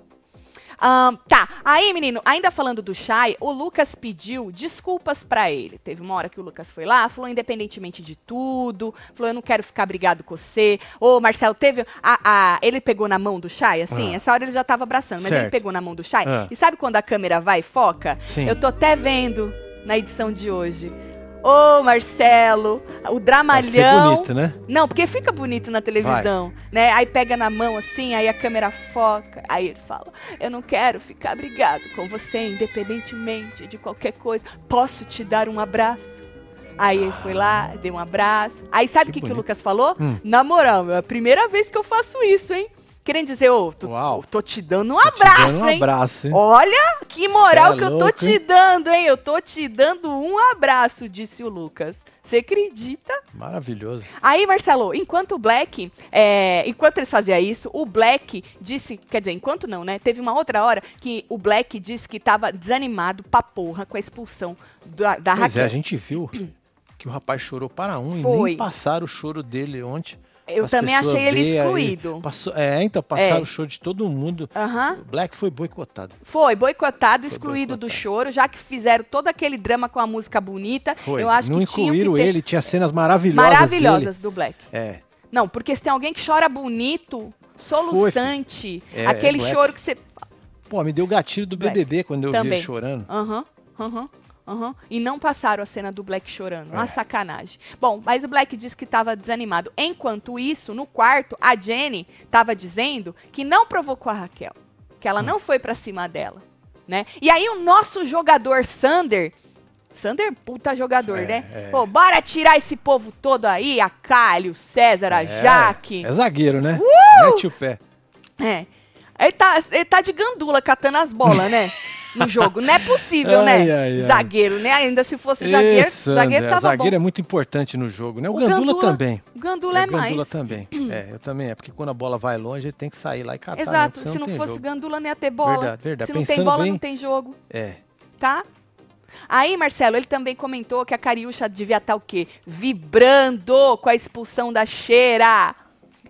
Ahn, tá, aí menino, ainda falando do Shai, o Lucas pediu desculpas pra ele. Teve uma hora que o Lucas foi lá, falou independentemente de tudo, falou eu não quero ficar brigado com você. Ô, Marcelo, teve, a, a- ele pegou na mão do Shai, assim, Ah. essa hora ele já tava abraçando, mas ele Certo. pegou na mão do Shai. Ah. E sabe quando a câmera vai e foca? Sim. Eu tô até vendo na edição de hoje. Ô, Marcelo, o Vai dramalhão. bonito, né? Não, porque fica bonito na televisão, né? Aí pega na mão assim, aí a câmera foca, aí ele fala: "Eu não quero ficar brigado com você, independentemente de qualquer coisa. Posso te dar um abraço?" Aí ele foi lá, deu um abraço. Aí sabe o Que que, que o. Lucas falou? Hum. Na moral, é a primeira vez que eu faço isso, hein? Querendo dizer, ô, tô, tô te dando um Tô abraço, dando um hein? abraço, hein? Olha que moral é que eu tô louco, te hein? dando, hein? Eu tô te dando um abraço, disse o Lucas. Você acredita? Maravilhoso. Aí, Marcelo, enquanto o Black, é, enquanto eles faziam isso, o Black disse, quer dizer, enquanto não, né? Teve uma outra hora que o Black disse que tava desanimado pra porra com a expulsão da, da Pois é, Raquel. a gente viu que o rapaz chorou para um e Foi. nem passaram o choro dele ontem. Eu As também achei ele vê aí, excluído. passou- é, então, passaram É. o show de todo mundo. Aham. O Black foi boicotado. Foi boicotado, Foi excluído do boicotado. choro, já que fizeram todo aquele drama com a música bonita. Foi. Eu acho Não que tinham que incluíram ter ele, tinha cenas maravilhosas maravilhosas do Black. dele. É. Não, porque se tem alguém que chora bonito, soluçante, É, aquele choro que você Pô, me deu gatilho do Black. BBB quando eu vi Também. ele chorando. Aham, aham, aham. E não passaram a cena do Black chorando. Uma É. sacanagem. Bom, mas o Black disse que estava desanimado. Enquanto isso, no quarto, a Jenny estava dizendo que não provocou a Raquel. Que Hum. ela não foi pra cima dela. Né? E aí o nosso jogador Sander. Sander, puta jogador, É, né? é. Pô, bora tirar esse povo todo aí, a Calho, o César, a É, Jaque. É zagueiro, né? Uh! Mete o pé. É. Ele tá, ele tá de gandula catando as bolas, né? No jogo. Não é possível, Ai, né? ai. Zagueiro, né? Ainda se fosse zagueiro, Isso, zagueiro tava zagueiro bom. é muito importante no jogo, né? O, O Gandula, Gandula- também. O Gandula é, o Gandula mais. também. É, eu também. É porque quando a bola vai longe, ele tem que sair lá e catar. Exato. né? Se não tem fosse jogo. Gandula, não ia ter bola. Verdade, verdade. Se não tem Pensando bola, bem- não tem jogo, É. tá? Aí, Marcelo, ele também comentou que a Cariúcha devia estar o quê? Vibrando com a expulsão da cheira.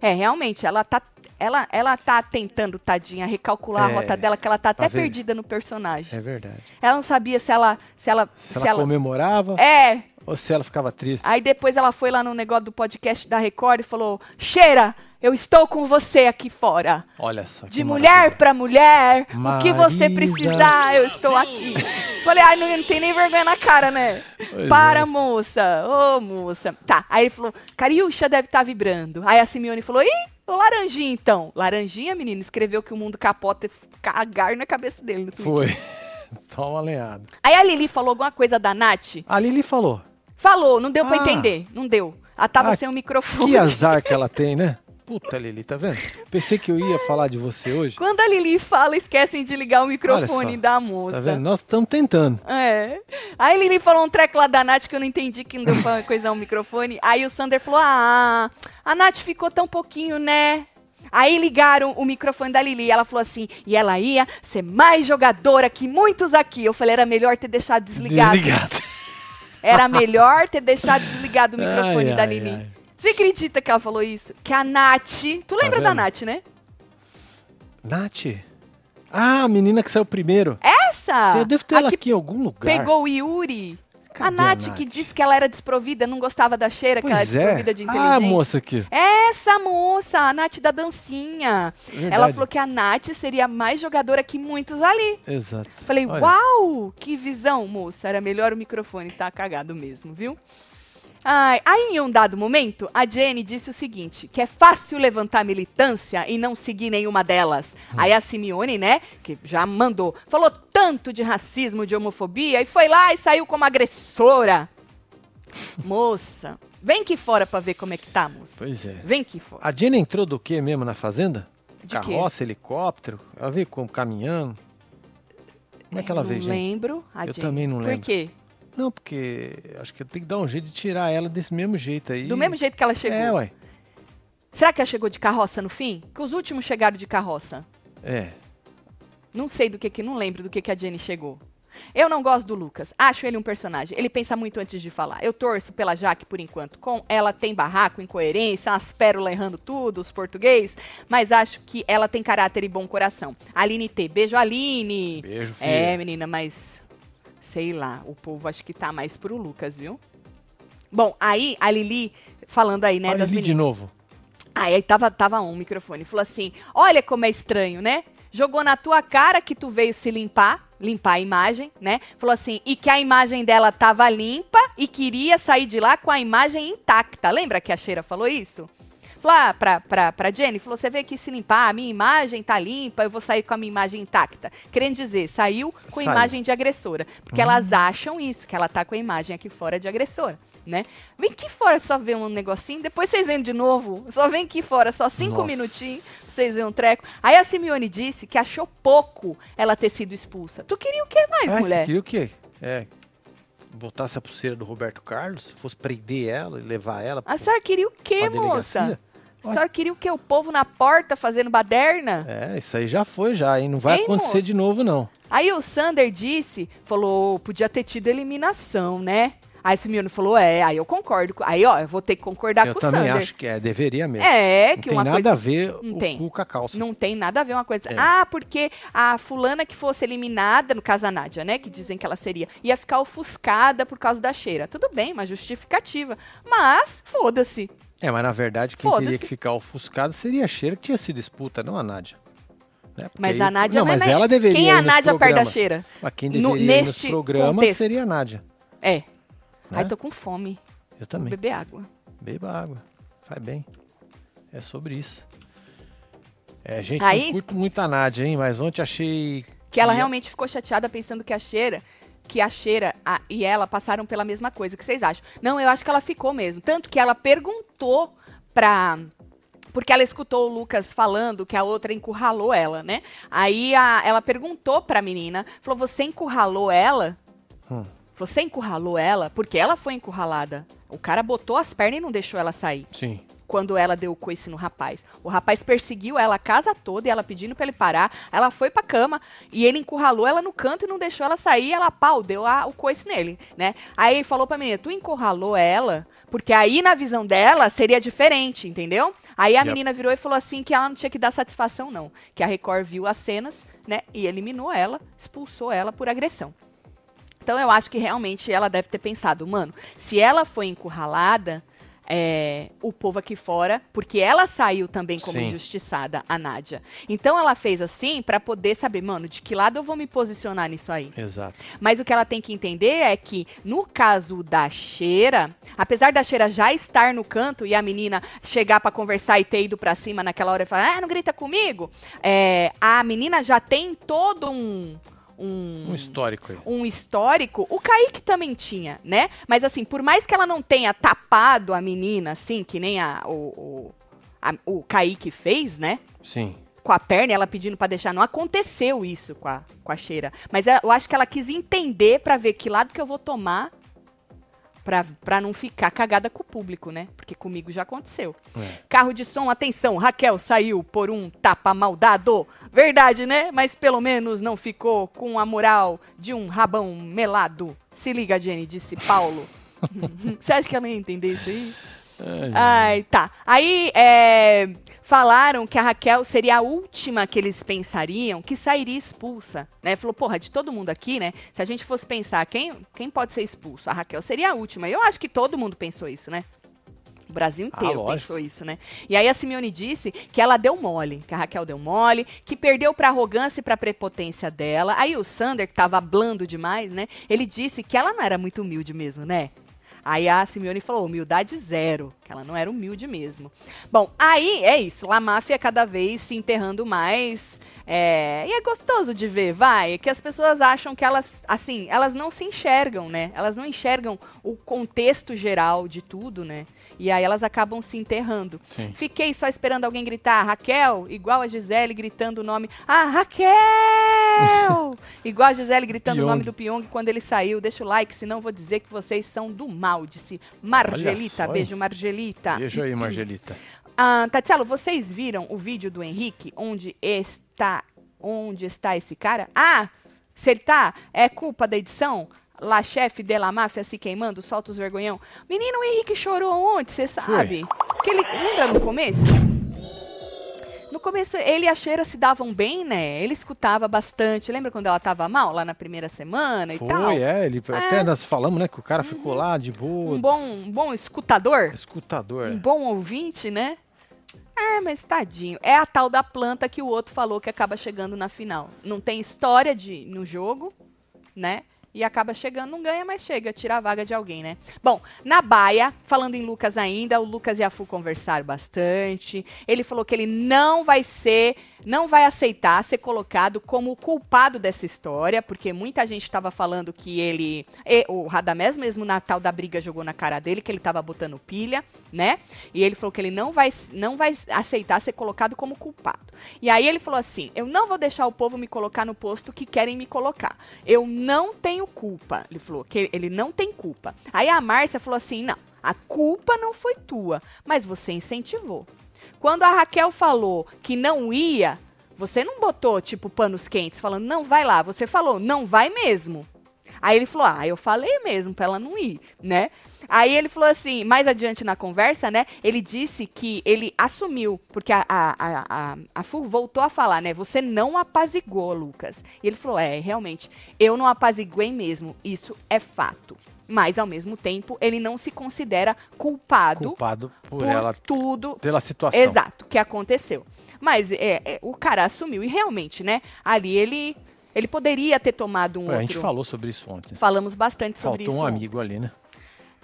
É, realmente, ela tá. Ela, ela tá tentando, tadinha, recalcular É, a rota dela, que ela tá até pra ver. perdida no personagem. É verdade. Ela não sabia se ela. Se ela. Se ela comemorava É. ou se ela ficava triste. Aí depois ela foi lá no negócio do podcast da Record e falou: Cheira, eu estou com você aqui fora. Olha só. De mulher pra mulher, o que você Marisa. precisar, eu estou aqui. Falei, ai, não, não tem nem vergonha na cara, né? Pois Para, é. moça. Ô, moça. Tá, aí ele falou, Cariúcha deve estar vibrando. Aí a Simeone falou, ih, o Laranjinha então. Laranjinha, menina, escreveu que o mundo capota e cagar na cabeça dele no Twitter. Foi. Toma lenhado. Aí a Lili falou alguma coisa da Nath. A Lili falou. Falou, não deu pra Ah. entender. Não deu. Ela tava Ah, sem o microfone. Que azar que ela tem, né? Puta, Lili, tá vendo? Pensei que eu ia falar de você hoje. Quando a Lili fala, esquecem de ligar o microfone só, da moça. Tá vendo? Nós estamos tentando. É. Aí Lili falou um treco lá da Nath que eu não entendi que não deu pra coisar o microfone. Aí o Sander falou: Ah, a Nath ficou tão pouquinho, né? Aí ligaram o microfone da Lili. Ela falou assim: e ela ia ser mais jogadora que muitos aqui. Eu falei: era melhor ter deixado desligado. Desligado. Era melhor ter deixado desligado o microfone Ai, da ai, Lili. ai. Você acredita que ela falou isso? Que a Nath. Tu lembra da vendo? Nath, né? Nath? Ah, a menina que saiu primeiro. Essa! Você deve ter a ela que aqui em algum lugar. pegou o Yuri. Cadê a Nath, que disse que ela era desprovida, não gostava da cheira, que ela era Pois é. desprovida de inteligência. Ah, moça aqui. Essa moça, a Nath da dancinha. Verdade. Ela falou que a Nath seria mais jogadora que muitos ali. Exato. Falei, Olha, uau, que visão, moça. Era melhor o microfone tá cagado mesmo, viu? Ai, aí, em um dado momento, a Jenny disse o seguinte: que é fácil levantar militância e não seguir nenhuma delas. Aí a Simeone, né, que já mandou, falou tanto de racismo, de homofobia, e foi lá e saiu como agressora. Moça, vem aqui fora pra ver como é que tá, moça. Pois é. Vem aqui fora. A Jenny entrou do que mesmo na fazenda? De quê? Carroça, helicóptero? Ela veio como caminhando? Como é que ela não veio, gente? lembro. A Eu Jenny. também não Por lembro. quê? Não, porque acho que eu tenho que dar um jeito de tirar ela desse mesmo jeito aí. Do mesmo jeito que ela chegou. É, ué. Será que ela chegou de carroça no fim? Que os últimos chegaram de carroça. É. Não sei do que que, não lembro do que que a Jenny chegou. Eu não gosto do Lucas. Acho ele um personagem. Ele pensa muito antes de falar. Eu torço pela Jaque por enquanto. Com ela tem barraco, incoerência, umas pérolas errando tudo, os português. Mas acho que ela tem caráter e bom coração. Aline T. Beijo, Aline. Beijo, filho. É, menina, mas sei lá, o povo acho que tá mais pro Lucas, viu? Bom, aí a Lili falando aí, né, Olha das ali meninas. de novo. Aí tava, tava um microfone. Falou assim: Olha como é estranho, né? Jogou na tua cara que tu veio se limpar, limpar a imagem, né? Falou assim: e que a imagem dela tava limpa e queria sair de lá com a imagem intacta. Lembra que a Cheira falou isso? Falou ah, pra, pra, pra Jenny, falou: você veio aqui se limpar, a minha imagem tá limpa, eu vou sair com a minha imagem intacta. Querendo dizer, saiu com Saiu. imagem de agressora. Porque elas acham isso, que ela tá com a imagem aqui fora de agressora. Né? Vem aqui fora só ver um negocinho, depois vocês vêm de novo. Só vem aqui fora, só cinco Nossa. minutinhos pra vocês verem um treco. Aí a Simeone disse que achou pouco ela ter sido expulsa. Tu queria o que mais, Ah, mulher? Você queria o quê? É. Botasse a pulseira do Roberto Carlos, se fosse prender ela e levar ela A senhora queria o quê, moça? delegacia? A senhora queria o quê? O povo na porta fazendo baderna? É, isso aí já foi já, hein? Não vai Hein, acontecer moço? de novo, não. Aí o Sander disse, falou, podia ter tido eliminação, né? Aí a Simeone falou, é, aí eu concordo. Aí, ó, eu vou ter que concordar Eu com o também Sander. acho que é, deveria mesmo. É, não que tem uma nada coisa... a ver Não o tem. cu com a calça. Não tem nada a ver uma coisa. É. Ah, porque a fulana que fosse eliminada, no caso a Nádia, né? Que dizem que ela seria, ia ficar ofuscada por causa da cheira. Tudo bem, uma justificativa. Mas, foda-se. É, mas na verdade quem teria que ficar ofuscado seria a Cheira que tinha sido disputa, não a Nádia. Né? Mas aí- a Nádia não, é mas nem- ela deveria Quem é a Nádia perto da cheira? Mas quem No- deveria nos neste programas contexto. seria a Nádia. É. Né? Ai, tô com fome. Eu Vou também. beber água. Beba água. Faz bem. É sobre isso. É, gente, Aí- não curto muito a Nádia, hein? Mas ontem achei... Que ela realmente ficou chateada pensando que a cheira, que a cheira a- e ela passaram pela mesma coisa. O que vocês acham? Não, eu acho que ela ficou mesmo. Tanto que ela perguntou pra. Porque ela escutou o Lucas falando que a outra encurralou ela, né? Aí a- ela perguntou pra menina, falou: Você encurralou ela? Hum. Você encurralou ela? Porque ela foi encurralada. O cara botou as pernas e não deixou ela sair. Sim. Quando ela deu o coice no rapaz. O rapaz perseguiu ela a casa toda e ela pedindo pra ele parar. Ela foi pra cama e ele encurralou ela no canto e não deixou ela sair. ela, pau, deu a, o coice nele, né? Aí ele falou pra menina, tu encurralou ela, porque aí na visão dela seria diferente, entendeu? Aí a yep. menina virou e falou assim que ela não tinha que dar satisfação, não. Que a Record viu as cenas, né? E eliminou ela, expulsou ela por agressão. Então eu acho que realmente ela deve ter pensado, mano, se ela foi encurralada, é, o povo aqui fora, porque ela saiu também como Sim. injustiçada, a Nádia. Então ela fez assim para poder saber, mano, de que lado eu vou me posicionar nisso aí. Exato. Mas o que ela tem que entender é que, no caso da Cheira, apesar da Cheira já estar no canto e a menina chegar para conversar e ter ido para cima naquela hora e falar, ah, não grita comigo, é, a menina já tem todo um um, um histórico aí. Um histórico. O Kaique também tinha, né? Mas assim, por mais que ela não tenha tapado a menina, assim, que nem a, o, o, a, o Kaique fez, né? Sim. Com a perna, ela pedindo para deixar. Não aconteceu isso com a, com a cheira. Mas é, eu acho que ela quis entender para ver que lado que eu vou tomar pra, pra não ficar cagada com o público, né? Porque comigo já aconteceu. É. Carro de som, atenção, Raquel saiu por um tapa maldado. Verdade, né? Mas pelo menos não ficou com a moral de um rabão melado. Se liga, Jenny, disse Paulo. Você acha que ela ia entender isso aí? Ai, Ai tá. Aí, é, falaram que a Raquel seria a última que eles pensariam que sairia expulsa, né? Falou, porra, de todo mundo aqui, né? Se a gente fosse pensar quem, quem pode ser expulso, a Raquel seria a última. Eu acho que todo mundo pensou isso, né? O Brasil ah, inteiro ah, pensou isso, né? E aí a Simeone disse que ela deu mole, que a Raquel deu mole, que perdeu pra arrogância e pra prepotência dela. Aí o Sander, que tava blando demais, né? Ele disse que ela não era muito humilde mesmo, né? Aí a Simeone falou, humildade zero, que ela não era humilde mesmo. Bom, aí é isso, La Máfia cada vez se enterrando mais. É, e é gostoso de ver, vai, que as pessoas acham que elas, assim, elas não se enxergam, né? Elas não enxergam o contexto geral de tudo, né? E aí elas acabam se enterrando. Sim. Fiquei só esperando alguém gritar Raquel, igual a Gisele gritando o nome. Ah, Raquel! igual a Gisele gritando Pyong. o nome do Pyong quando ele saiu. Deixa o like, senão vou dizer que vocês são do mal, disse Margelita. Beijo, Margelita. Beijo aí, Margelita. Ah, Tatielo, vocês viram o vídeo do Henrique onde está onde está esse cara? Ah, se ele tá, é culpa da edição? La chefe de la máfia se queimando, solta os vergonhão. Menino, o Henrique chorou ontem, você sabe? Que ele, lembra no começo? No começo, ele e a Cheira se davam bem, né? Ele escutava bastante. Lembra quando ela tava mal, lá na primeira semana e Foi, tal? Foi, é. Ele, é. Até nós falamos, né? Que o cara uhum. ficou lá de boa. Um bom, um bom escutador. Escutador. Um bom ouvinte, né? É, mas tadinho. É a tal da planta que o outro falou que acaba chegando na final. Não tem história de no jogo, né? E acaba chegando, não ganha, mas chega, tira a vaga de alguém, né? Bom, na baia, falando em Lucas ainda, o Lucas e a Fu conversaram bastante. Ele falou que ele não vai ser não vai aceitar ser colocado como culpado dessa história, porque muita gente estava falando que ele. O Radamés mesmo na tal da briga jogou na cara dele que ele estava botando pilha, né? E ele falou que ele não vai, não vai aceitar ser colocado como culpado. E aí ele falou assim: eu não vou deixar o povo me colocar no posto que querem me colocar. Eu não tenho culpa. Ele falou que ele não tem culpa. Aí a Márcia falou assim: não, a culpa não foi tua, mas você incentivou. Quando a Raquel falou que não ia, você não botou, tipo, panos quentes, falando, não, vai lá. Você falou, não vai mesmo. Aí ele falou, ah, eu falei mesmo pra ela não ir, né? Aí ele falou assim, mais adiante na conversa, né? Ele disse que ele assumiu, porque a, a, a, a, Fu voltou a falar, né? Você não apazigou, Lucas. E ele falou, é, realmente, eu não apaziguei mesmo. Isso é fato mas ao mesmo tempo ele não se considera culpado, culpado por, por ela tudo pela situação exato que aconteceu. Mas é, é, o cara assumiu e realmente, né? Ali ele ele poderia ter tomado um é, outro. A gente falou sobre isso ontem. Falamos bastante Faltou sobre isso. Faltou um amigo ali, né?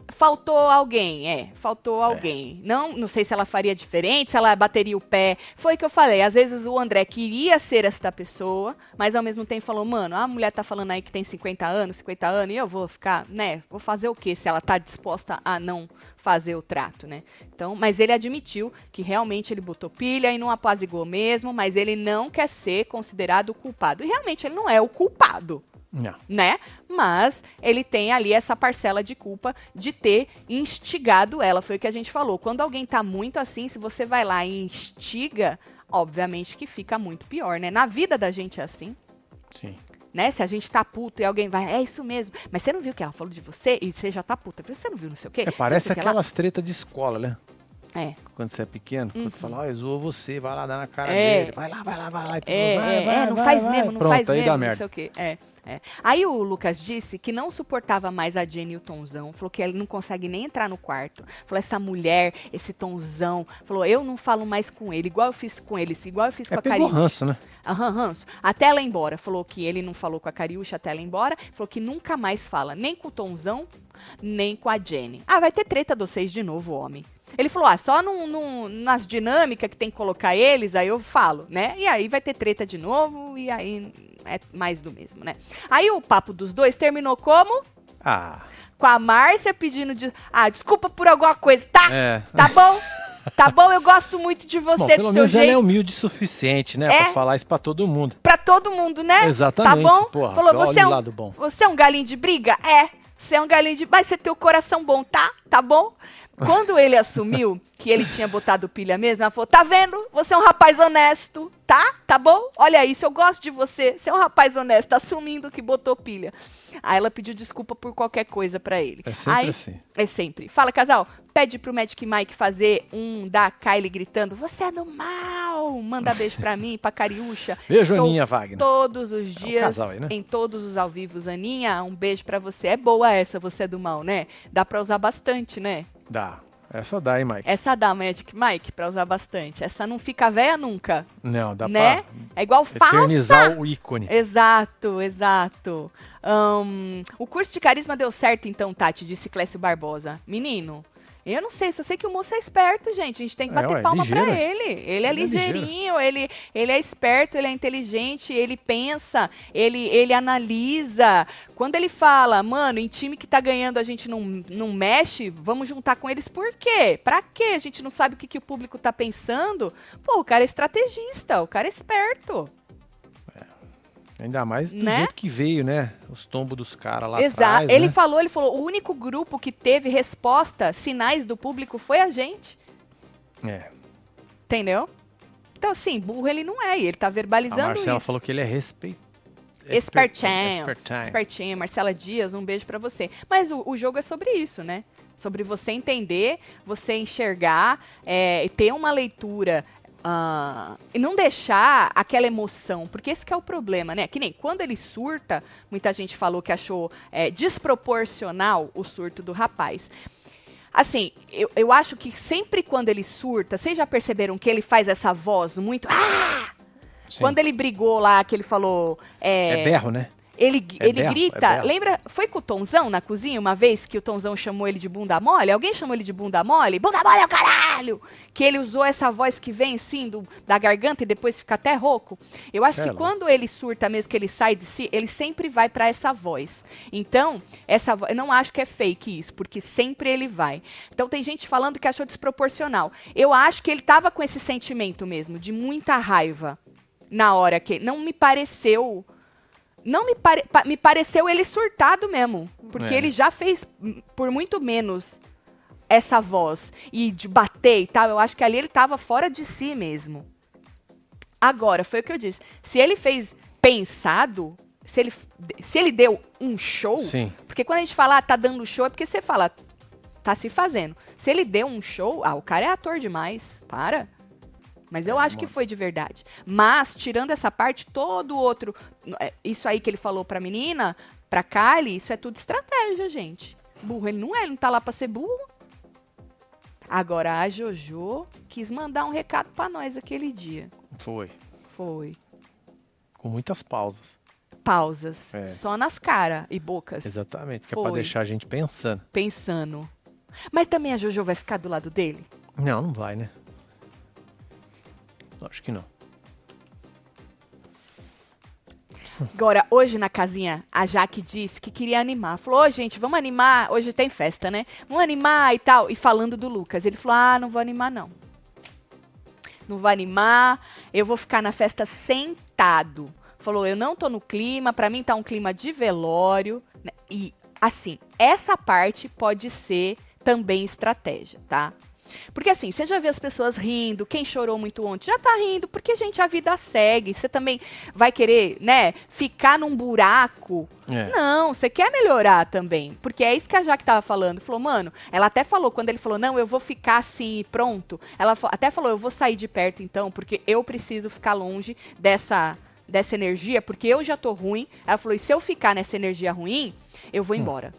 Faltou alguém, é, faltou alguém. É. Não, não sei se ela faria diferente, se ela bateria o pé. Foi o que eu falei, às vezes o André queria ser esta pessoa, mas ao mesmo tempo falou, mano, a mulher tá falando aí que tem 50 anos, 50 anos, e eu vou ficar, né, vou fazer o quê se ela tá disposta a não fazer o trato, né? Então, mas ele admitiu que realmente ele botou pilha e não apazigou mesmo, mas ele não quer ser considerado culpado. E realmente ele não é o culpado Não. né? Mas ele tem ali essa parcela de culpa de ter instigado ela. Foi o que a gente falou. Quando alguém tá muito assim, se você vai lá e instiga, obviamente que fica muito pior, né? Na vida da gente é assim. Sim. Né? Se a gente tá puto e alguém vai, é isso mesmo. Mas você não viu que ela falou de você e você já tá puta. Você não viu não sei o quê? É, parece não sei o que lá?" aquelas tretas de escola, né? É. Quando você é pequeno, quando fala, ó, eu zoou você, vai lá dar na cara É. dele. Vai lá, vai lá, vai lá. É, vai, é, vai, é, não vai, faz vai. mesmo, não Pronto, faz aí mesmo, dá não merda. sei o quê. É, é. Aí o Lucas disse que não suportava mais a Jenny e o Tonzão. Falou que ele não consegue nem entrar no quarto. Falou, essa mulher, esse Tonzão. Falou, eu não falo mais com ele, igual eu fiz com eles, igual eu fiz com É, a pegou Cariúcha. ranço, né? Aham, ranço. Até ela ir embora. Falou que ele não falou com a Cariúcha até ela ir embora. Falou que nunca mais fala, nem com o Tonzão, nem com a Jenny. Ah, vai ter treta de vocês de novo, homem. Ele falou, ah, só num- num- nas dinâmicas que tem que colocar eles, aí eu falo, né? E aí vai ter treta de novo, e aí é mais do mesmo, né? Aí o papo dos dois terminou como? Ah, Com a Márcia pedindo de. Ah, desculpa por alguma coisa, tá? é. Tá bom? Tá bom, eu gosto muito de você, Bom, do seu menos jeito. ela é humilde o suficiente, né? É. Pra falar isso pra todo mundo. Pra todo mundo, né? Exatamente, Tá bom? porra, Falou, você é, um, lado bom. você é um galinho de briga? É. Você é um galinho de. Mas você tem o coração bom, tá? Tá bom? Quando ele assumiu que ele tinha botado pilha mesmo, ela falou: tá vendo? Você é um rapaz honesto, tá? Tá bom? Olha isso, eu gosto de você. Você é um rapaz honesto, assumindo que botou pilha. Aí ela pediu desculpa por qualquer coisa pra ele. É sempre Aí, assim. É sempre. Fala, casal, pede pro Magic Mike fazer um da Kylie gritando: Você é do mal! Manda beijo pra mim, pra Cariúcha. Beijo, Tô Aninha Wagner. Todos os É um dias, casal aí, né? em todos os ao vivos. Aninha, um beijo pra você. É boa essa, você é do mal, né? Dá pra usar bastante, né? Dá. Essa dá, hein, Mike? Essa dá, Magic Mike, pra usar bastante. Essa não fica velha nunca, Não, dá né? pra É igual falsa. eternizar o ícone. Exato, exato. Ahn, o curso de carisma deu certo, então, Tati, disse Clécio Barbosa. Menino, eu não sei, só sei que o moço é esperto, gente. A gente tem que É, bater ué, palma ligeiro. pra ele. Ele é Ele é ligeirinho, ele, ele é esperto, ele é inteligente, ele pensa, ele, ele analisa. Quando ele fala, mano, em time que tá ganhando a gente não, não mexe, vamos juntar com eles por quê? Pra quê? A gente não sabe o que, que o público tá pensando. Pô, o cara é estrategista, o cara é esperto. Ainda mais do Né? jeito que veio, né? Os tombos dos caras lá Exato. atrás, Ele né? falou, ele falou, o único grupo que teve resposta, sinais do público foi a gente. É. Entendeu? Então, assim, burro ele não é, e ele tá A verbalizando Marcela isso. falou que ele é respeito. Espertinho. Espertinho. Espertinho. Marcela Dias, um beijo pra você. Mas o, o jogo é sobre isso, né? Sobre você entender, você enxergar, é, ter uma leitura. Ah, e não deixar aquela emoção, porque esse que é o problema, né? Que nem quando ele surta, muita gente falou que achou é, desproporcional o surto do rapaz. Assim, eu, eu acho que sempre quando ele surta, vocês já perceberam que ele faz essa voz muito. Ah! Quando ele brigou lá, que ele falou. É berro, né? Ele, É ele berro, grita. é lembra? Foi com o Tonzão na cozinha uma vez que o Tonzão chamou ele de bunda mole? Alguém chamou ele de bunda mole? Bunda mole é o caralho! Que ele usou essa voz que vem assim do, da garganta e depois fica até rouco. Eu acho é que louco. quando ele surta mesmo, que ele sai de si, ele sempre vai pra essa voz. Então, essa eu não acho que é fake isso, porque sempre ele vai. Então tem gente falando que achou desproporcional. Eu acho que ele tava com esse sentimento mesmo, de muita raiva na hora que. Não me pareceu. Não me, pare, pa- me pareceu ele surtado mesmo. Porque É. ele já fez por muito menos essa voz. E de bater e tal. Eu acho que ali ele tava fora de si mesmo. Agora, foi o que eu disse. Se ele fez pensado, se ele, se ele deu um show. Sim. Porque quando a gente fala, ah, tá dando show, é porque você fala, tá se fazendo. Se ele deu um show, ah, o cara é ator demais. Para. Mas eu É, acho que mano. foi de verdade. Mas, tirando essa parte, todo o outro. é, Isso aí que ele falou pra menina, pra Kylie, isso é tudo estratégia, gente. Burro, ele não é, ele não tá lá pra ser burro. Agora, a Jojo quis mandar um recado pra nós aquele dia. Foi. Foi. Com muitas pausas. Pausas. É. Só nas caras e bocas. Exatamente. Que é Foi. pra deixar a gente pensando. Pensando. Mas também a Jojo vai ficar do lado dele? Não, não vai, né? Acho que não. Agora, hoje na casinha, a Jaque disse que queria animar. Falou, ô gente, vamos animar. Hoje tem festa, né? Vamos animar e tal. E falando do Lucas. Ele falou, ah, não vou animar, não. Não vou animar. Eu vou ficar na festa sentado. falou: eu não tô no clima, pra mim tá um clima de velório. né? E assim, essa parte pode ser também estratégia, tá? Porque assim, você já vê as pessoas rindo, quem chorou muito ontem já tá rindo, porque, gente, a vida segue. Você também vai querer, né, ficar num buraco. É. Não, você quer melhorar também. Porque é isso que a Jaque tava falando. Falou, mano, ela até falou, quando ele falou, não, eu vou ficar assim e pronto. Ela até falou, eu vou sair de perto então, porque eu preciso ficar longe dessa, dessa energia, porque eu já tô ruim. Ela falou, e se eu ficar nessa energia ruim, eu vou embora.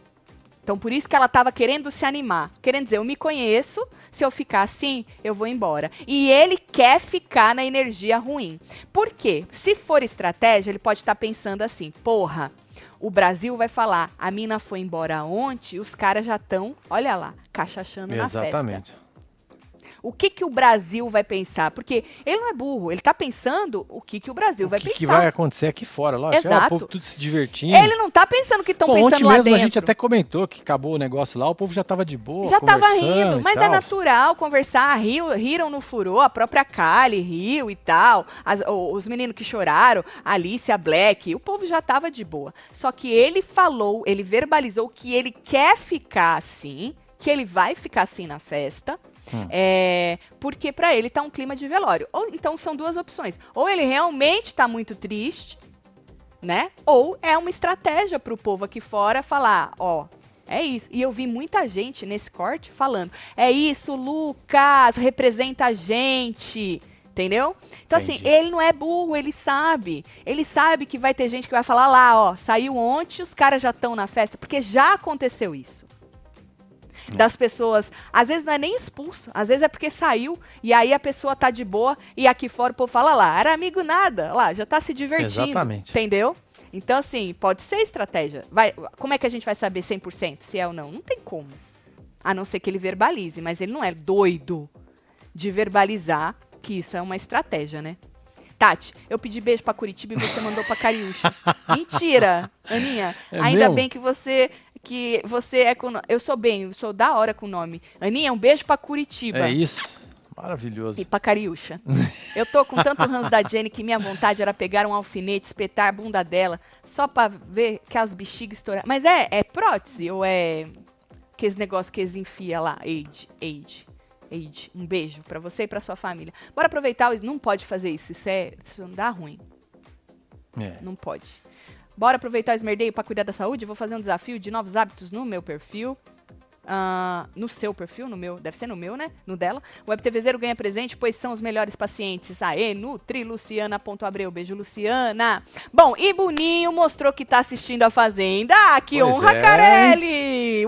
Então, por isso que ela estava querendo se animar. Querendo dizer, eu me conheço, se eu ficar assim, eu vou embora. E ele quer ficar na energia ruim. Por quê? Se for estratégia, ele pode estar pensando assim: porra, o Brasil vai falar, a mina foi embora ontem, os caras já estão, olha lá, cachachando na festa. Exatamente. O que, que o Brasil vai pensar? Porque ele não é burro, ele tá pensando o que, que o Brasil O vai que, pensar. que vai acontecer aqui fora? Lógico, é, Exato. o povo tudo se divertindo. Ele não tá pensando que estão pensando ontem lá mesmo dentro. a gente até comentou que acabou o negócio lá, o povo já tava de boa, Já tava conversando rindo, mas é natural conversar, riu, riram no furô, a própria Kali riu e tal, as- o- os meninos que choraram, a Alice, a Black, o povo já tava de boa. Só que ele falou, ele verbalizou que ele quer ficar assim, que ele vai ficar assim na festa, Hum. é, porque pra ele tá um clima de velório. Ou então são duas opções. Ou ele realmente tá muito triste, né? Ou é uma estratégia pro povo aqui fora falar, ó, é isso. E eu vi muita gente nesse corte falando, é isso, Lucas, representa a gente. Entendeu? Então, assim, Entendi. ele não é burro, ele sabe. Ele sabe que vai ter gente que vai falar lá, ó, saiu ontem, os caras já estão na festa, porque já aconteceu isso. Das pessoas, às vezes não é nem expulso, às vezes é porque saiu e aí a pessoa tá de boa e aqui fora o povo fala lá, era amigo nada, lá, já tá se divertindo. Exatamente. Entendeu? Então, assim, pode ser estratégia. Vai, como é que a gente vai saber 100% se é ou não? Não tem como. A não ser que ele verbalize, mas ele não é doido de verbalizar que isso é uma estratégia, né? Tati, eu pedi beijo pra Curitiba e você mandou pra Cariúcha. Mentira, Aninha. É ainda mesmo? bem que você que você é com eu sou bem, eu sou da hora com o nome. Aninha, um beijo pra Curitiba. É isso. Maravilhoso. E pra Cariúcha. Eu tô com tanto ranço da Jenny que minha vontade era pegar um alfinete, espetar a bunda dela, só pra ver que as bexigas estouraram. Mas é, é prótese ou é aqueles negócios que eles enfiam lá? Age, age, age. Um beijo pra você e pra sua família. Bora aproveitar, não pode fazer isso, isso, é, isso não dá ruim, É. não pode. Bora aproveitar o esmerdeio pra cuidar da saúde? Vou fazer um desafio de novos hábitos no meu perfil. Ah, no seu perfil, no meu, deve ser no meu, né? No dela. O WebTVZero ganha presente, pois são os melhores pacientes. Aê, Nutri Luciana.abreu. Beijo, Luciana. Bom, e Boninho mostrou que tá assistindo a Fazenda. Ah, que Pois honra, é. Carelli!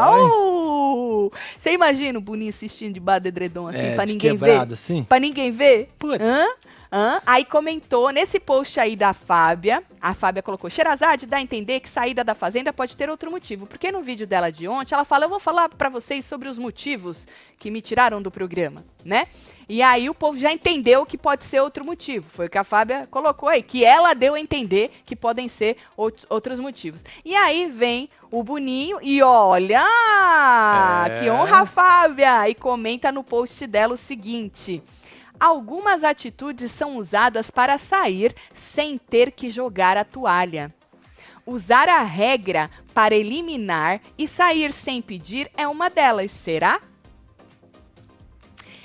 Uau! Você imagina o Boninho assistindo de bar de edredom assim, É, pra ninguém quebrado, ver? assim. Pra ninguém ver? Putz. Hã? Hã? Aí comentou nesse post aí da Fábia, a Fábia colocou, Xerazade dá a entender que saída da Fazenda pode ter outro motivo, porque no vídeo dela de ontem, ela fala, eu vou falar pra vocês sobre os motivos que me tiraram do programa, né? E aí o povo já entendeu que pode ser outro motivo, foi o que a Fábia colocou aí, que ela deu a entender que podem ser out- outros motivos. E aí vem o Boninho e olha, É. que honra, Fábia! E comenta no post dela o seguinte... Algumas atitudes são usadas para sair sem ter que jogar a toalha. Usar a regra para eliminar e sair sem pedir é uma delas, será?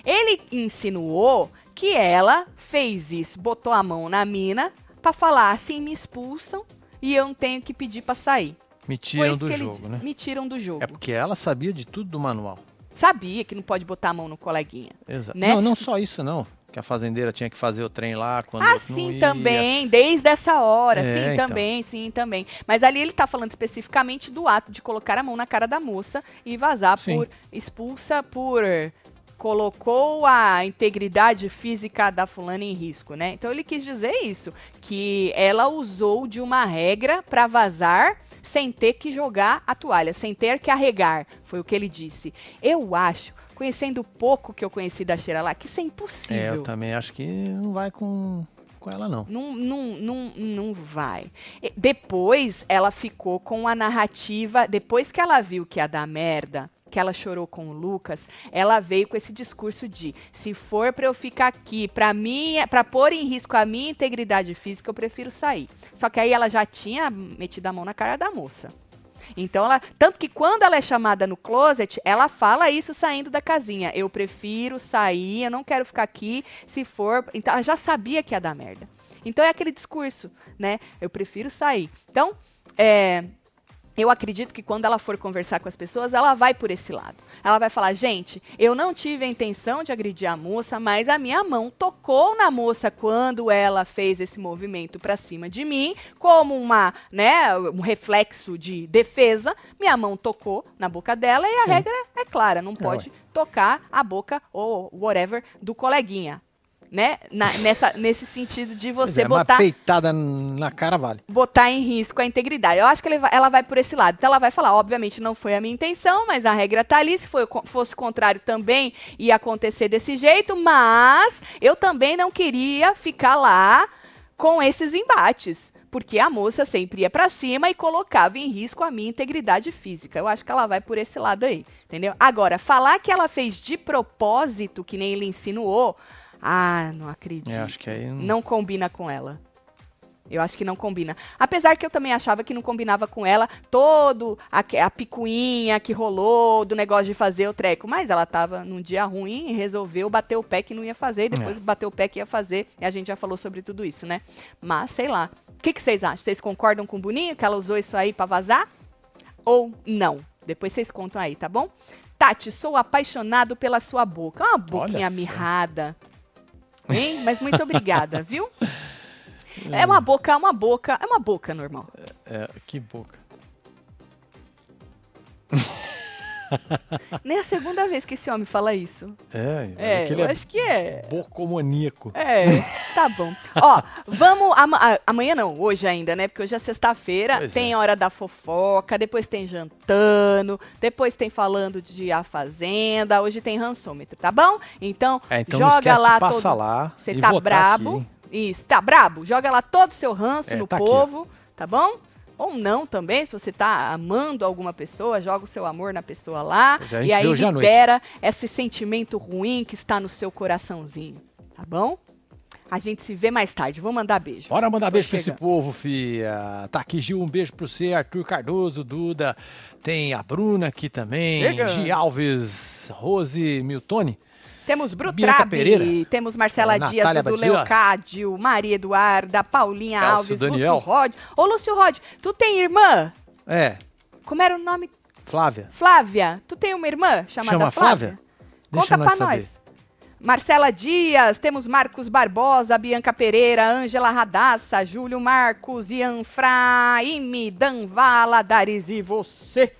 Ele insinuou que ela fez isso, botou a mão na mina para falar assim: me expulsam e eu não tenho que pedir para sair. Me tiram do jogo, disse. né? Me tiram do jogo. É porque ela sabia de tudo do manual. Sabia que não pode botar a mão no coleguinha. Exato. Né? Não, não só isso, não. Que a fazendeira tinha que fazer o trem lá quando Ah, não sim, ia. também, desde essa hora, É, sim, então. também, sim, também. Mas ali ele tá falando especificamente do ato de colocar a mão na cara da moça e vazar Sim. por expulsa por colocou a integridade física da fulana em risco, né? Então ele quis dizer isso, que ela usou de uma regra para vazar sem ter que jogar a toalha, sem ter que arregar, foi o que ele disse. Eu acho, conhecendo o pouco que eu conheci da Cheira lá, que isso é É, impossível. eu também acho que não vai com, com ela, não. Não, não, não, não vai. E Depois ela ficou com a narrativa. Depois que ela viu que ia dar merda, que ela chorou com o Lucas, ela veio com esse discurso de se for para eu ficar aqui, para mim, para pôr em risco a minha integridade física, eu prefiro sair. Só que aí ela já tinha metido a mão na cara da moça. Então ela, tanto que quando ela é chamada no closet, ela fala isso saindo da casinha. Eu prefiro sair, eu não quero ficar aqui, se for, então ela já sabia que ia dar merda. Então é aquele discurso, né? Eu prefiro sair. Então, é, eu acredito que quando ela for conversar com as pessoas, ela vai por esse lado. Ela vai falar: gente, eu não tive a intenção de agredir a moça, mas a minha mão tocou na moça quando ela fez esse movimento para cima de mim, como uma, né, um reflexo de defesa. Minha mão tocou na boca dela e a Sim. regra é clara: não pode é, tocar a boca ou whatever do coleguinha né? Na, nessa, nesse sentido de você é, botar. Uma peitada na cara vale. Botar em risco a integridade. Eu acho que vai, ela vai por esse lado. Então ela vai falar, obviamente não foi a minha intenção, mas a regra tá ali. Se foi, fosse contrário também ia acontecer desse jeito, mas eu também não queria ficar lá com esses embates. Porque a moça sempre ia para cima e colocava em risco a minha integridade física. Eu acho que ela vai por esse lado aí, entendeu? Agora, falar que ela fez de propósito, que nem ele insinuou, ah, não acredito. Eu acho que aí não... não combina com ela. Eu acho que não combina. Apesar que eu também achava que não combinava com ela todo a, a picuinha que rolou do negócio de fazer o treco. Mas ela tava num dia ruim e resolveu bater o pé que não ia fazer. E depois é. bateu o pé que ia fazer. E a gente já falou sobre tudo isso, né? Mas, sei lá. O que, que vocês acham? Vocês concordam com o Boninho que ela usou isso aí para vazar? Ou não? Depois vocês contam aí, tá bom? Tati, sou apaixonado pela sua boca. Uma boquinha mirrada. Hein? Mas muito obrigada, viu? É uma boca, é uma boca, é uma boca normal. É, é que boca. Nem a segunda vez que esse homem fala isso. É, é eu é acho que é. Bocomaníaco. É, tá bom. Ó, vamos. Ama amanhã não, hoje ainda, né? Porque hoje é sexta-feira, tem é. hora da fofoca, depois tem jantando, depois tem falando de A Fazenda, hoje tem rançômetro, tá bom? Então, é, então joga lá todo. Lá Você tá brabo. Aqui. Isso, tá brabo? Joga lá todo o seu ranço é, no tá povo, aqui, tá bom? ou não também, se você está amando alguma pessoa, joga o seu amor na pessoa lá e aí libera esse sentimento ruim que está no seu coraçãozinho, tá bom? A gente se vê mais tarde. Vou mandar beijo. Bora mandar Tô beijo chegando. pra esse povo, fia. Tá aqui, Gil, um beijo pro você. Arthur Cardoso, Duda. Tem a Bruna aqui também. Chega. Gi Alves, Rose Miltoni. Temos Brutrabi, temos Marcela Dias, Natália do Leocádio, Maria Eduarda, Paulinha Celso Alves, Daniel. Lúcio Rod. Ô, Lúcio Rod, tu tem irmã? É. Como era o nome? Flávia. Flávia. Tu tem uma irmã chamada Chama Flávia? Flávia? Conta pra saber. nós. Marcela Dias, temos Marcos Barbosa, Bianca Pereira, Ângela Radassa, Júlio Marcos, Ian Fraime, Danvala, Daris e você.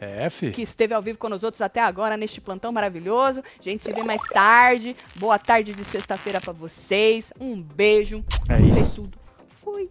É, fi. Que esteve ao vivo com os outros até agora neste plantão maravilhoso. A gente se vê mais tarde. Boa tarde de sexta-feira para vocês. Um beijo. É isso. Fez tudo. Fui.